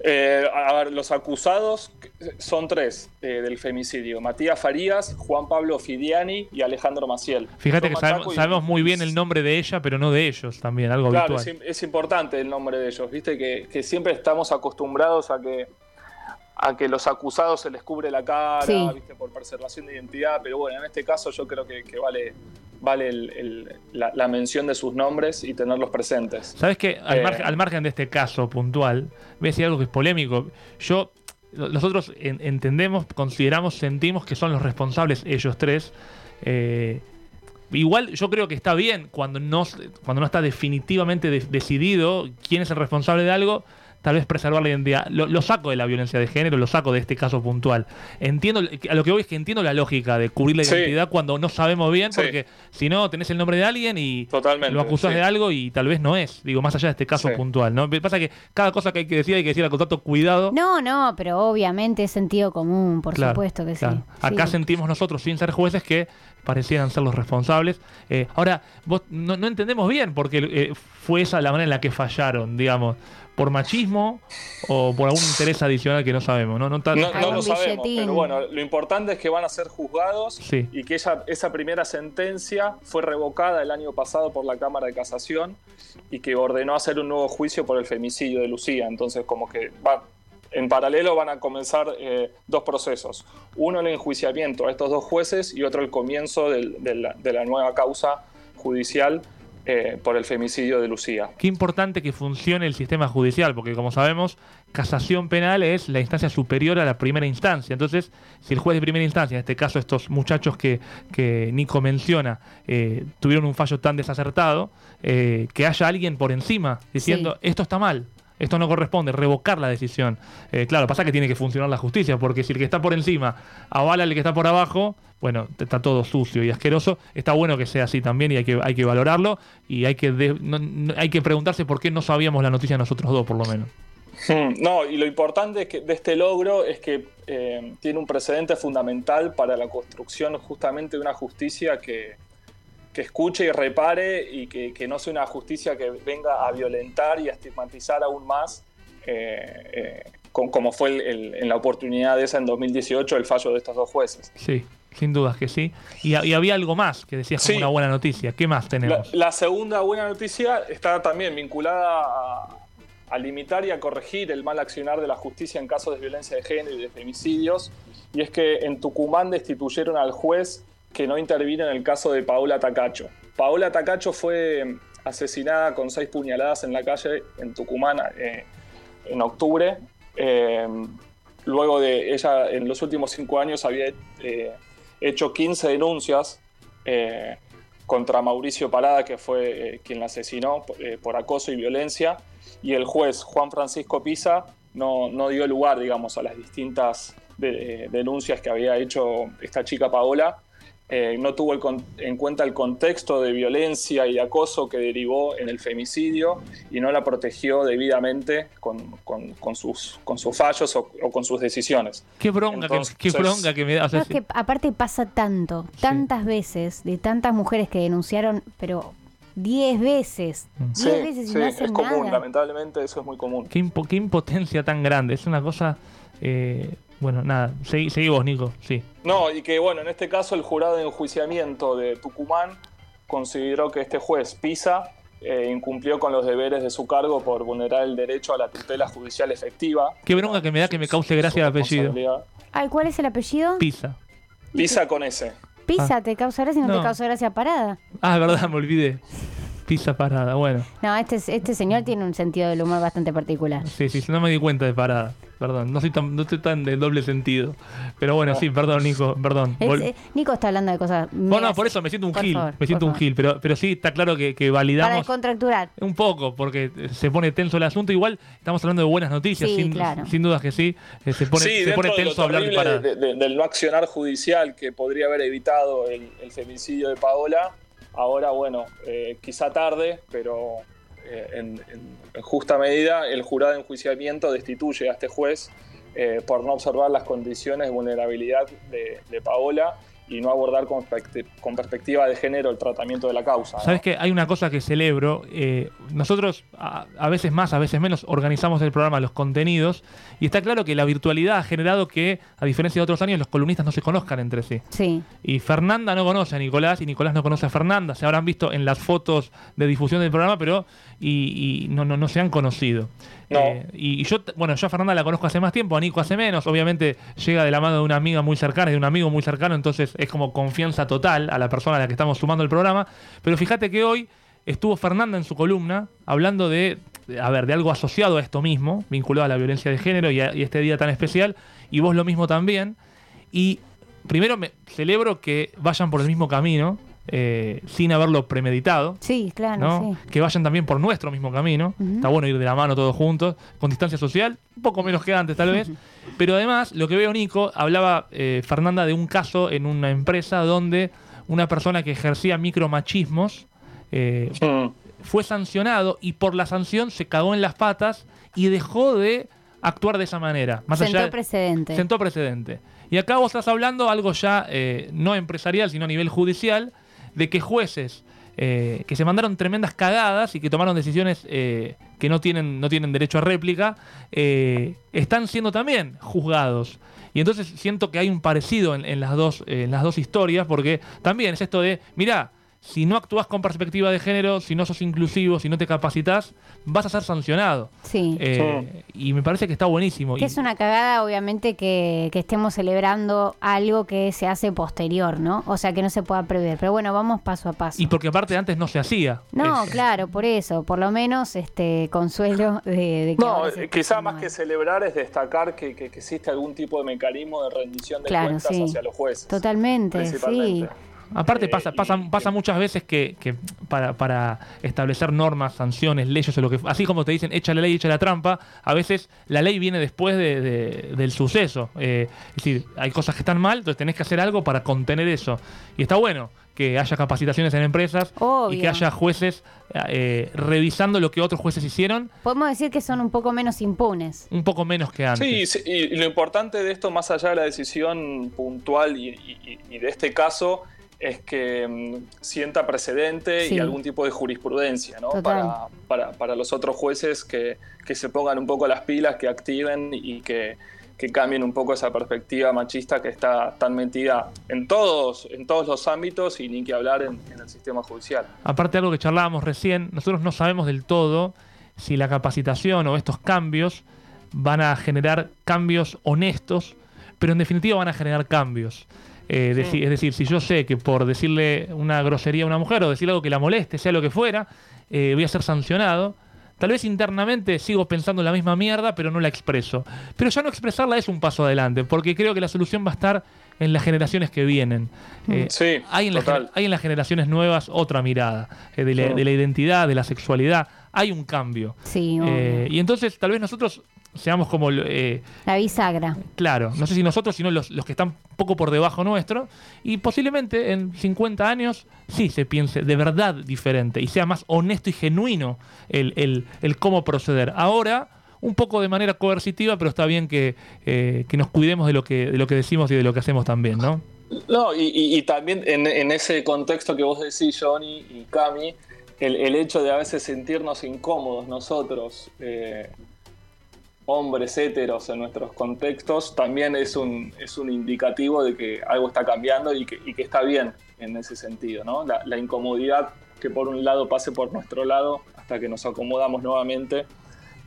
Eh, a ver, los acusados son tres eh, del femicidio: Matías Farías, Juan Pablo Fidiani y Alejandro Maciel. Fíjate Son que sabemos, Machaco y- sabemos muy bien el nombre de ella, pero no de ellos también, algo Claro, habitual. es, es importante el nombre de ellos, viste que, que siempre estamos acostumbrados a que a que los acusados se les cubre la cara, Sí. viste, por preservación de identidad, pero bueno, en este caso yo creo que, que vale, vale el- el- la, la mención de sus nombres y tenerlos presentes. ¿Sabes qué? Al, Eh. margen, al margen de este caso puntual, voy a decir algo que es polémico. Yo, nosotros en- entendemos, consideramos, sentimos que son los responsables ellos tres. eh, igual yo creo que está bien cuando no, cuando no está definitivamente de- decidido quién es el responsable de algo, tal vez preservar la identidad. Lo, lo saco de la violencia de género, lo saco de este caso puntual. Entiendo, a lo que voy es que entiendo la lógica de cubrir la Sí. identidad cuando no sabemos bien, Sí. porque si no tenés el nombre de alguien y Totalmente, lo acusás sí. de algo y tal vez no es. Digo, más allá de este caso Sí. puntual, ¿no? Pasa que cada cosa que hay que decir hay que decir al contrato cuidado. No, no, pero obviamente es sentido común, por Claro, supuesto que claro. sí. Acá Sí. sentimos nosotros, sin ser jueces, que parecieran ser los responsables. Eh, ahora, vos no, no entendemos bien porque eh, fue esa la manera en la que fallaron, digamos, por machismo o por algún interés adicional que no sabemos. No, no, No, no lo sabemos, pero bueno, lo importante es que van a ser juzgados Sí. y que ella, esa primera sentencia fue revocada el año pasado por la Cámara de Casación y que ordenó hacer un nuevo juicio por el femicidio de Lucía. Entonces, como que va, en paralelo van a comenzar eh, dos procesos. Uno el enjuiciamiento a estos dos jueces y otro el comienzo del- de la nueva causa judicial eh, por el femicidio de Lucía. Qué importante que funcione el sistema judicial, porque como sabemos, casación penal es la instancia superior a la primera instancia. Entonces, si el juez de primera instancia, en este caso estos muchachos que, que Nico menciona, eh, tuvieron un fallo tan desacertado, eh, que haya alguien por encima diciendo, esto está mal. Esto no corresponde, revocar la decisión. Eh, claro, pasa que tiene que funcionar la justicia, porque si el que está por encima avala al que está por abajo, bueno, está todo sucio y asqueroso. Está bueno que sea así también y hay que, hay que valorarlo y hay que, hay que preguntarse por qué no sabíamos la noticia nosotros dos, por lo menos. Hmm, No, y lo importante de este logro es que eh, tiene un precedente fundamental para la construcción justamente de una justicia que, que escuche y repare y que, que no sea una justicia que venga a violentar y a estigmatizar aún más, eh, eh, con- como fue el- el- en la oportunidad de esa en 2018 el fallo de estos dos jueces. Sí, sin dudas que sí. Y, y había algo más que decías como Sí. una buena noticia. ¿Qué más La, tenemos? la segunda buena noticia está también vinculada a, a limitar y a corregir el mal accionar de la justicia en casos de violencia de género y de femicidios. Y es que en Tucumán destituyeron al juez que no intervino en el caso de Paola Tacacho. Paola Tacacho fue asesinada con seis puñaladas en la calle en Tucumán eh, en octubre. Eh, luego de ella, en los últimos cinco años, había eh, hecho 15 denuncias contra Mauricio Parada, que fue quien la asesinó por acoso y violencia, y el juez Juan Francisco Pisa no, dio lugar, digamos, a las distintas de- denuncias que había hecho esta chica Paola. Eh, no tuvo el con- en cuenta el contexto de violencia y de acoso que derivó en el femicidio y no la protegió debidamente con, con- con sus, con sus fallos o, o con sus decisiones. Qué bronca, que, qué bronca que me da. o sea, No, es que aparte pasa tanto, tantas veces, de tantas mujeres que denunciaron, pero 10 veces, 10 Sí, veces y sí, no es hacen común, nada. lamentablemente eso es muy común. qué, impo- qué impotencia tan grande. Es una cosa. eh, bueno, nada. Seguí, seguí vos, Nico. Sí. No, y que bueno, en este caso el jurado de enjuiciamiento de Tucumán consideró que este juez Pisa eh, incumplió con los deberes de su cargo por vulnerar el derecho a la tutela judicial efectiva. Qué bronca que me da que me cause gracia el apellido. Ay, ¿cuál es el apellido? Pisa. Pisa con ese. Pisa, ¿te causa gracia y no, No. te causa gracia parada? Ah, es verdad, me olvidé. Pisa parada, bueno. No, este, este señor tiene un sentido del humor bastante particular. Sí, sí, no me di cuenta de parada. Perdón, no soy tan, no estoy tan de doble sentido. Pero bueno, sí, perdón, Nico, perdón. Es- Vol- eh, Nico está hablando de cosas. Bueno, megas- por eso me siento un gil, favor, me siento un gil, pero, pero sí está claro que, que Para validamos descontracturar. un poco, porque se pone tenso el asunto. Igual estamos hablando de buenas noticias, Sí, sin, claro. sin dudas que sí. Eh, se pone, sí, se pone dentro de lo tenso hablar de parada. de- de- del no accionar judicial que podría haber evitado el, el femicidio de Paola, ahora bueno, eh, quizá tarde, pero eh, en, en- en justa medida el jurado de enjuiciamiento destituye a este juez eh, por no observar las condiciones de vulnerabilidad de, de Paola y no abordar con, perspecti- con perspectiva de género el tratamiento de la causa. ¿no? Sabes que hay una cosa que celebro. eh, nosotros, a, a veces más, a veces menos, organizamos el programa, los contenidos. Y está claro que la virtualidad ha generado que, a diferencia de otros años, los columnistas no se conozcan entre sí. Sí. Y Fernanda no conoce a Nicolás y Nicolás no conoce a Fernanda. Se habrán visto en las fotos de difusión del programa, pero y, y no, no, no se han conocido. No. Eh, y, y yo, bueno, yo a Fernanda la conozco hace más tiempo, a Nico hace menos. Obviamente llega de la mano de una amiga muy cercana y de un amigo muy cercano, entonces es como confianza total a la persona a la que estamos sumando el programa. Pero fíjate que hoy estuvo Fernanda en su columna hablando de, a ver, de algo asociado a esto mismo, vinculado a la violencia de género y a y este día tan especial, y vos lo mismo también. Y primero me celebro que vayan por el mismo camino, eh, sin haberlo premeditado. Sí, claro, ¿no? sí. Que vayan también por nuestro mismo camino. Está bueno ir de la mano todos juntos, con distancia social, un poco menos que antes tal vez. <laughs> Pero además, lo que veo, Nico, hablaba eh, Fernanda de un caso en una empresa donde una persona que ejercía micromachismos eh, fue sancionado y por la sanción se cagó en las patas y dejó de actuar de esa manera. Más Sentó allá de- precedente. Sentó precedente. Y acá vos estás hablando algo ya eh, no empresarial, sino a nivel judicial, de que jueces eh, que se mandaron tremendas cagadas y que tomaron decisiones eh, que no tienen, no tienen derecho a réplica, eh, están siendo también juzgados. Y entonces siento que hay un parecido en, las, dos, en las dos historias, porque también es esto de, mirá, si no actúas con perspectiva de género, si no sos inclusivo, si no te capacitas, vas a ser sancionado. Sí. Eh, Y me parece que está buenísimo. Que Y- es una cagada, obviamente, que, que estemos celebrando algo que se hace posterior, ¿no? O sea, que no se pueda prever. Pero bueno, vamos paso a paso. Y porque aparte antes no se hacía. No, claro, por eso. Por lo menos este consuelo de, de que No, eh, quizá más que celebrar es destacar que, que- que existe algún tipo de mecanismo de rendición de Claro, cuentas sí. hacia los jueces. Totalmente, sí. Aparte pasa, pasa, pasa muchas veces que, que para, para establecer normas, sanciones, leyes o lo que así como te dicen echa la ley, echa la trampa, a veces la ley viene después de- de- del suceso. Eh, es decir, hay cosas que están mal, entonces tenés que hacer algo para contener eso. Y está bueno que haya capacitaciones en empresas y que haya jueces eh, revisando lo que otros jueces hicieron Podemos decir que son un poco menos impunes. un poco menos que antes. Sí, sí, y, y lo importante de esto, más allá de la decisión puntual y, y- y de este caso, es que mm, sienta precedente Sí. y algún tipo de jurisprudencia ¿no? Para, para los otros jueces que, que se pongan un poco las pilas, que activen y que, que cambien un poco esa perspectiva machista que está tan metida en todos, en todos los ámbitos y ni que hablar en, en el sistema judicial. Aparte de algo que charlábamos recién, nosotros no sabemos del todo si la capacitación o estos cambios van a generar cambios honestos, pero en definitiva van a generar cambios. Eh, deci- Es decir, si yo sé que por decirle una grosería a una mujer o decirle algo que la moleste, sea lo que fuera, eh, voy a ser sancionado. Tal vez internamente sigo pensando la misma mierda, pero no la expreso. Pero ya no expresarla es un paso adelante, porque creo que la solución va a estar en las generaciones que vienen. Eh, Sí, hay, en las total. hay en las generaciones nuevas otra mirada eh, de, la, Sí. de la identidad, de la sexualidad. Hay un cambio. Sí, Eh, y entonces tal vez nosotros seamos como, eh, La bisagra. claro, no sé si nosotros, sino los, los que están un poco por debajo nuestro, y posiblemente en 50 años sí se piense de verdad diferente y sea más honesto y genuino el, el- el cómo proceder. Ahora, un poco de manera coercitiva, pero está bien que, eh, que nos cuidemos de lo que, de lo que decimos y de lo que hacemos también, ¿no? No, y, y- y también en, en ese contexto que vos decís, Johnny y Cami, el, hecho de a veces sentirnos incómodos nosotros, eh, hombres héteros en nuestros contextos, también es un, es un indicativo de que algo está cambiando y que, y que está bien en ese sentido, ¿no? La, la incomodidad que por un lado pase por nuestro lado hasta que nos acomodamos nuevamente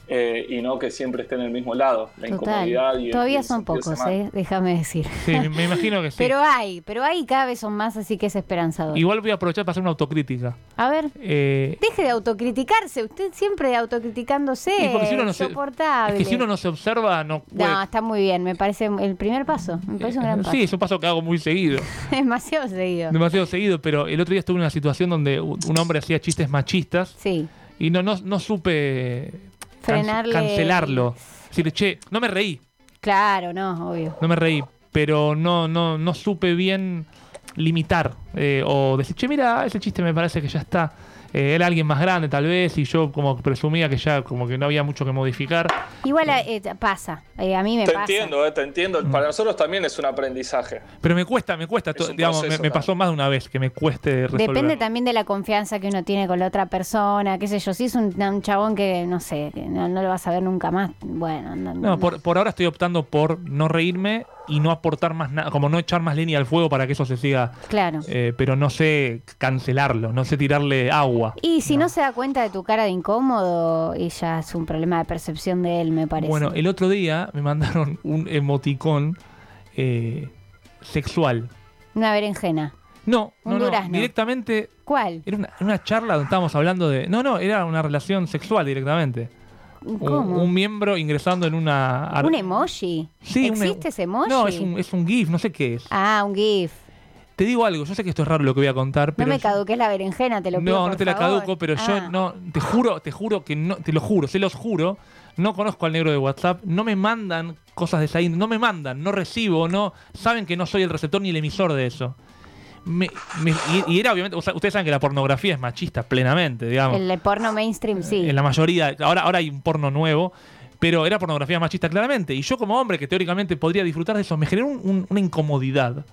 eh, y no que siempre esté en el mismo lado. La incomodidad Total. y el- y Todavía el son pocos. ¿eh? déjame decir. Sí, me, <laughs> imagino que sí. Pero hay, pero hay cada vez son más, así que es esperanzador. Igual voy a aprovechar para hacer una autocrítica. A ver, Eh, deje de autocriticarse, usted siempre autocriticándose. Y porque si uno no se- insoportable. es que si uno no se observa, no puede. No, está muy bien, me parece el primer paso, me parece un gran paso. Sí, es un paso que hago muy seguido. <laughs> Demasiado seguido. Demasiado seguido, pero el otro día estuve en una situación donde un un hombre hacía chistes machistas. Sí. Y no, no, no supe can- cancelarlo. Decirle, che, no me reí, Claro, no, obvio. no me reí, pero no, no, no supe bien limitar. eh, o decir, che, mira, ese chiste me parece que ya está. Eh, era alguien más grande tal vez y yo como presumía que ya como que no había mucho que modificar. Igual eh, pasa, eh, a mí me Te pasa. entiendo, eh, te entiendo. Mm. Para nosotros también es un aprendizaje. Pero me cuesta, me cuesta, digamos, me, me pasó más de una vez que me cueste resolver. Depende también de la confianza que uno tiene con la otra persona, qué sé yo. Si es un, un chabón que, no sé, que no, no lo vas a ver nunca más, bueno, no, No, por, por ahora estoy optando por no reírme y no aportar más nada, como no echar más leña al fuego para que eso se siga. Claro. eh, pero no sé cancelarlo, no sé tirarle agua. Y si no. se da cuenta de tu cara de incómodo, y ya es un problema de percepción de él, me parece. Bueno, el otro día me mandaron un emoticón eh, sexual. Una berenjena. No, Un no, no, durazno. directamente. ¿Cuál? Era una, una charla donde estábamos hablando de. No, no, era una relación sexual directamente. Un- ¿Cómo? Un, miembro ingresando en una. ¿Un emoji? Sí, un- ¿Existe ese emoji? No, es un, es un GIF, no sé qué es. Ah, un GIF. Te digo algo, yo sé que esto es raro lo que voy a contar, No pero me yo- caduques la berenjena, te lo pido. no, por no te la caduco, pero Ah. yo no, te juro, te juro que no, te lo juro, se los juro, no conozco al negro de WhatsApp, no me mandan cosas de esa índole, no me mandan, no recibo, no, saben que no soy el receptor ni el emisor de eso. Me- me- y, y era obviamente, ustedes saben que la pornografía es machista plenamente, digamos. El porno mainstream, sí. En la mayoría, ahora, ahora hay un porno nuevo, pero era pornografía machista claramente. Y yo como hombre que teóricamente podría disfrutar de eso, me generó un- un- una incomodidad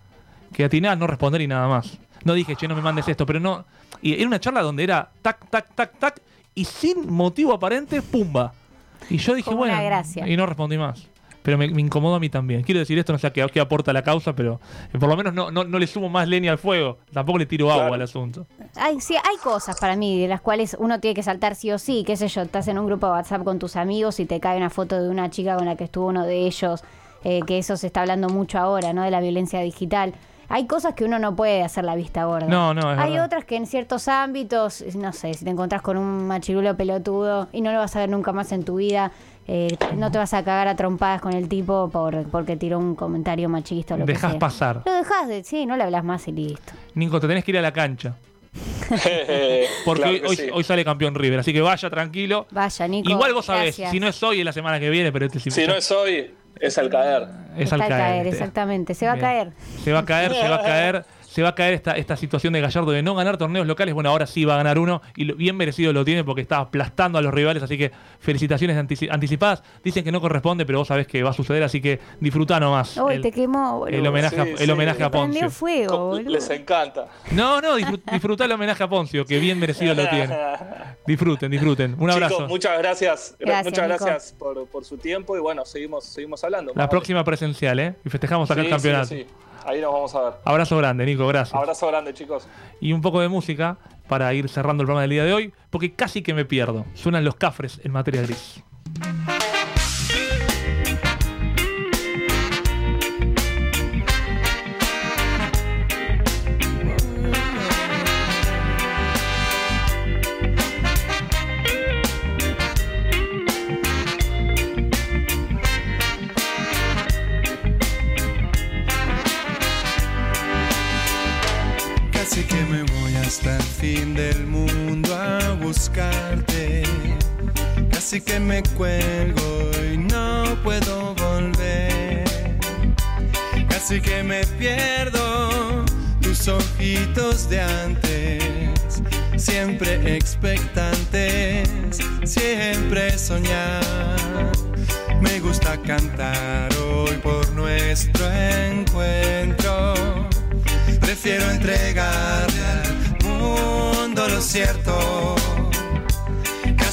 que atiné a no responder y nada más. No dije, che, no me mandes esto, pero no... Y era una charla donde era tac, tac, tac, tac, y sin motivo aparente, pumba. Y yo dije, bueno, gracia. y no respondí más. Pero me, me incomodó a mí también. Quiero decir esto, no sé a qué, qué aporta la causa, pero eh, por lo menos no, no, no le sumo más leña al fuego. Tampoco le tiro agua al asunto. Hay, sí, hay cosas para mí de las cuales uno tiene que saltar sí o sí. Qué sé yo, estás en un grupo de WhatsApp con tus amigos y te cae una foto de una chica con la que estuvo uno de ellos, eh, que eso se está hablando mucho ahora, ¿no? De la violencia digital. Hay cosas que uno no puede hacer la vista gorda. No, no, es Hay verdad. otras que en ciertos ámbitos, no sé, si te encontrás con un machirulo pelotudo y no lo vas a ver nunca más en tu vida, eh, no te vas a cagar a trompadas con el tipo por porque tiró un comentario machista o lo que Dejas sea. pasar. Lo dejas de, sí, no le hablas más y listo. Nico, te tenés que ir a la cancha. <laughs> Porque Claro hoy, que hoy- sí. hoy sale campeón River, así que vaya tranquilo. Vaya, Nico. Igual vos sabés, gracias. si no es hoy, es la semana que viene, pero este sí- Si no es hoy, es al caer. es Está al al caer. caer, este. exactamente. Se va Bien. a caer. Se va a caer, se va a caer, <laughs> se va a caer esta, esta situación de Gallardo de no ganar torneos locales. Bueno, ahora sí va a ganar uno y lo- bien merecido lo tiene porque está aplastando a los rivales, así que felicitaciones antici- anticipadas. Dicen que no corresponde, pero vos sabés que va a suceder, así que disfrutá nomás. Uy, el, te quemó, boludo. el homenaje, Sí, el sí. homenaje a Poncio. fuego, boludo. Les encanta. No, no, disfrut- disfrutá el homenaje a Poncio, que bien merecido lo tiene. <laughs> Disfruten, disfruten. Un abrazo. Chicos, muchas gracias. Gra- Gracias, muchas Nico. gracias por, por su tiempo y bueno, seguimos, seguimos hablando. La próxima presencial, ¿eh? Y festejamos acá Sí, el campeonato. Ahí nos vamos a ver. Abrazo grande, Nico, gracias. Abrazo grande, chicos. Y un poco de música para ir cerrando el programa del día de hoy, porque casi que me pierdo. Suenan los cafres en materia gris. Casi que me cuelgo y no puedo volver. Casi que me pierdo tus ojitos de antes. Siempre expectantes, siempre soñar. Me gusta cantar hoy por nuestro encuentro. Prefiero entregarle al mundo lo cierto.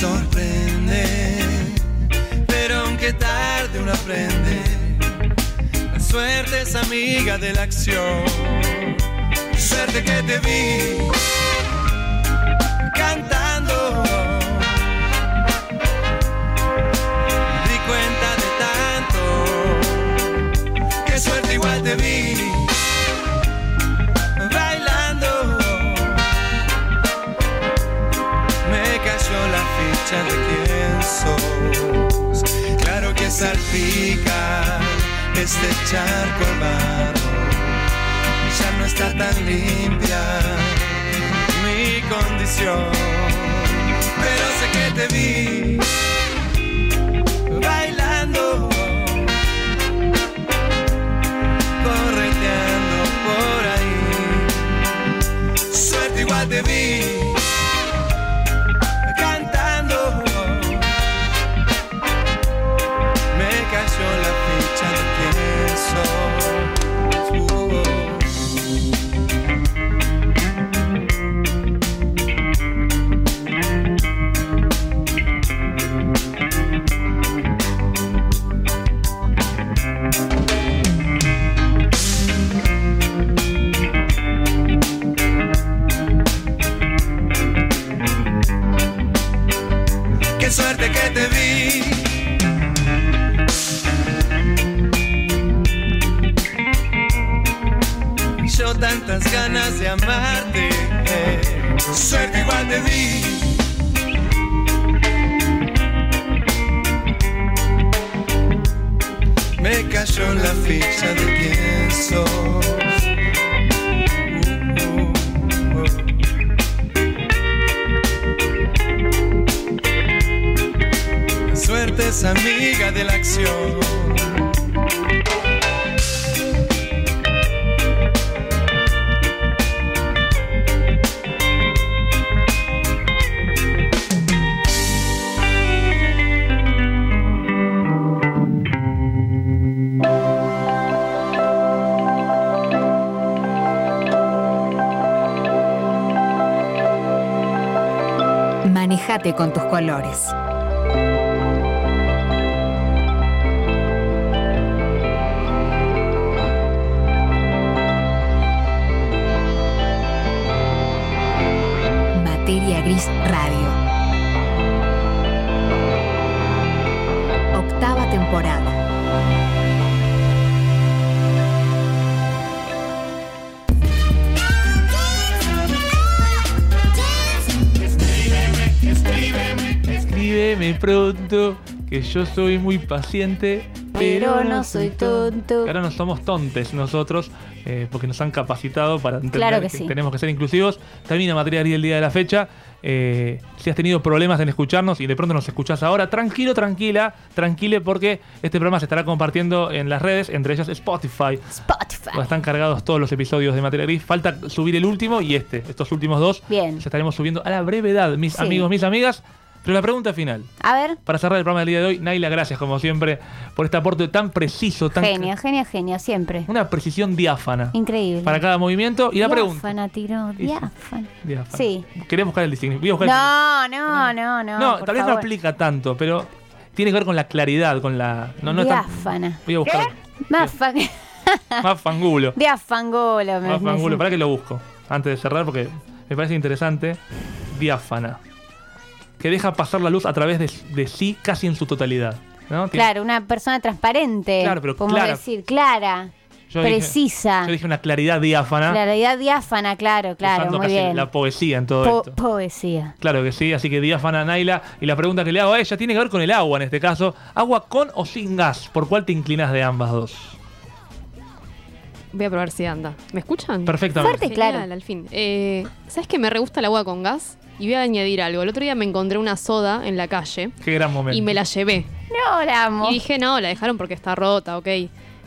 sorprende, pero aunque tarde uno aprende, la suerte es amiga de la acción. Suerte que te vi cantando. Di cuenta de tanto, qué suerte igual te vi de quién sos. Claro que salpica este charco barro. Ya no está tan limpia mi condición. Pero sé que te vi Suerte que te vi. Yo tantas ganas de amarte. eh, Suerte igual te vi. Me cayó la ficha de quién sos. Es amiga de la acción. Manejate con tus colores. Que yo soy muy paciente. Pero no soy tonto. Ahora no somos tontes nosotros, eh, porque nos han capacitado para entender Claro que sí. tenemos que ser inclusivos. Termina materia gris el día de la fecha. Eh, si has tenido problemas en escucharnos y de pronto nos escuchás ahora, tranquilo, tranquila, tranquile, porque este programa se estará compartiendo en las redes, entre ellas Spotify. Spotify. Donde están cargados todos los episodios de Materia Gris. Falta subir el último y este, estos últimos dos. Bien. Los estaremos subiendo a la brevedad, mis Sí. amigos, mis amigas. Pero la pregunta final. A ver. Para cerrar el programa del día de hoy, Naila, gracias como siempre por este aporte tan preciso, tan Genia, genia, genia, siempre. una precisión diáfana Increíble. para cada movimiento. Y la pregunta. Diáfana, tiró, diáfana. Diáfana. Sí. Quería buscar el diseño. Voy a buscar el No, no, no, no. No, por tal vez no favor. explica tanto, pero tiene que ver con la claridad, con la. No, no es tan- Diáfana. Voy a buscar. Más, <laughs> Más fangulo. Diafangolo. me- Más fangulo. Para que lo busco. Antes de cerrar, porque me parece interesante. Diáfana. Que deja pasar la luz a través de, de sí casi en su totalidad. Claro, una persona transparente. Claro, pero Podemos clara. decir, clara, yo dije- precisa. yo dije una claridad diáfana. Claridad diáfana, claro, claro, usando muy casi bien. la poesía en todo Po- esto. poesía. Claro que sí, así que diáfana Naila. Y la pregunta que le hago a ella tiene que ver con el agua en este caso. ¿Agua con o sin gas? ¿Por cuál te inclinas de ambas dos? Voy a probar si anda. ¿Me escuchan? Perfectamente. Fuerte, Genial, claro. al fin. Eh, ¿Sabes que me re gusta el agua con gas? Y voy a añadir algo. El otro día me encontré una soda en la calle Qué gran momento. y me la llevé. No, la amo. Y dije, no, la dejaron porque está rota, ok.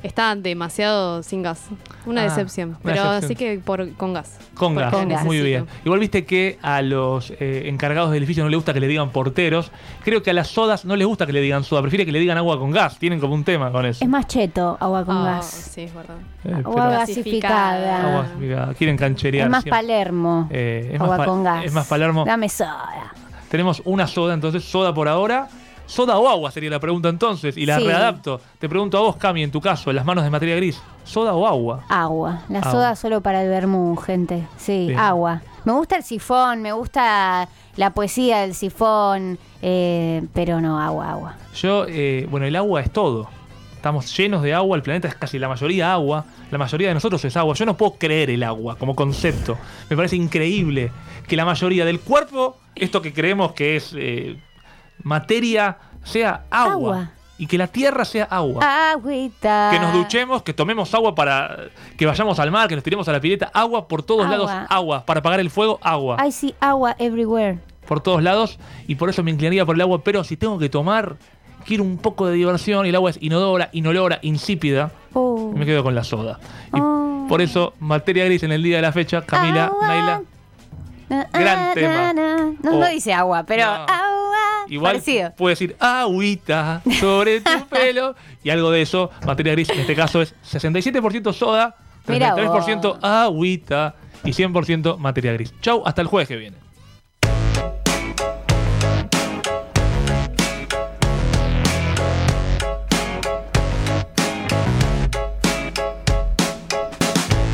Está demasiado sin gas. Una Ah, decepción. una Pero decepción. así que por, con gas. Con gas, necesito. muy bien. Igual viste que a los eh, encargados del edificio no les gusta que le digan porteros. Creo que a las sodas no les gusta que le digan soda, prefiere que le digan agua con gas. Tienen como un tema con eso. Es más cheto, agua con Ah, gas. Sí, es verdad. Eh, Agua gasificada. Agua gasificada. Quieren cancherear. Es más siempre. Palermo. Eh, es, agua más pa- con gas. es más Palermo. Dame soda. Tenemos una soda, entonces, soda por ahora. ¿Soda o agua sería la pregunta entonces? Y la Sí. readapto. Te pregunto a vos, Cami, en tu caso, en las manos de materia gris. ¿Soda o agua? Agua. La Agua. soda solo para el vermú, gente. Sí, Bien. agua. Me gusta el sifón, me gusta la poesía del sifón, eh, pero no, agua, agua. Yo, eh, bueno, el agua es todo. Estamos llenos de agua, el planeta es casi la mayoría agua, la mayoría de nosotros es agua. Yo no puedo creer el agua como concepto. Me parece increíble que la mayoría del cuerpo, esto que creemos que es eh, materia, sea agua. Agua. Y que la tierra sea agua. Agüita. Que nos duchemos, que tomemos agua para que vayamos al mar, que nos tiremos a la pileta, agua por todos Agua. lados, agua, para apagar el fuego, agua. Ay, sí, agua everywhere. por todos lados y por eso me inclinaría por el agua, pero si tengo que tomar, quiero un poco de diversión y el agua es inodora, inolora, insípida, Oh. me quedo con la soda. Y por eso, materia gris en el día de la fecha, Camila, Agua. Naila, Gran tema. na, na. No, O- no dice agua, pero No. agua. Igual Parecido. puede decir agüita sobre tu <laughs> pelo y algo de eso. Materia gris en este caso es 67% soda, Mirá 33% agüita y 100% materia gris. Chau, hasta el jueves que viene.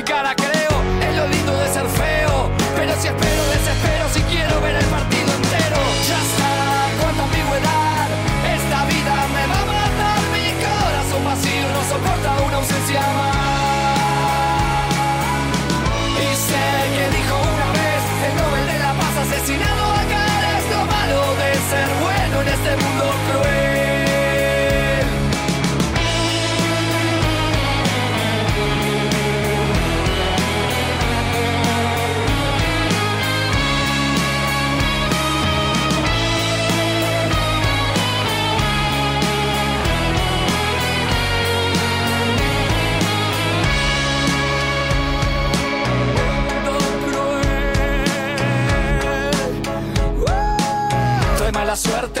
mi cara, creo.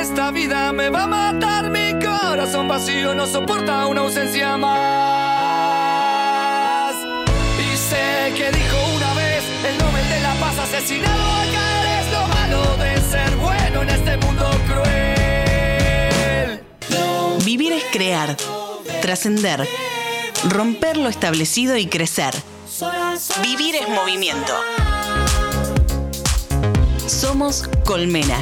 Esta vida me va a matar. Mi corazón vacío no soporta una ausencia más. Y sé que dijo una vez el Nobel de la Paz asesinado acá es lo malo de ser bueno en este mundo cruel. Vivir es crear, trascender, romper lo establecido y crecer. Vivir es movimiento. Somos Colmena.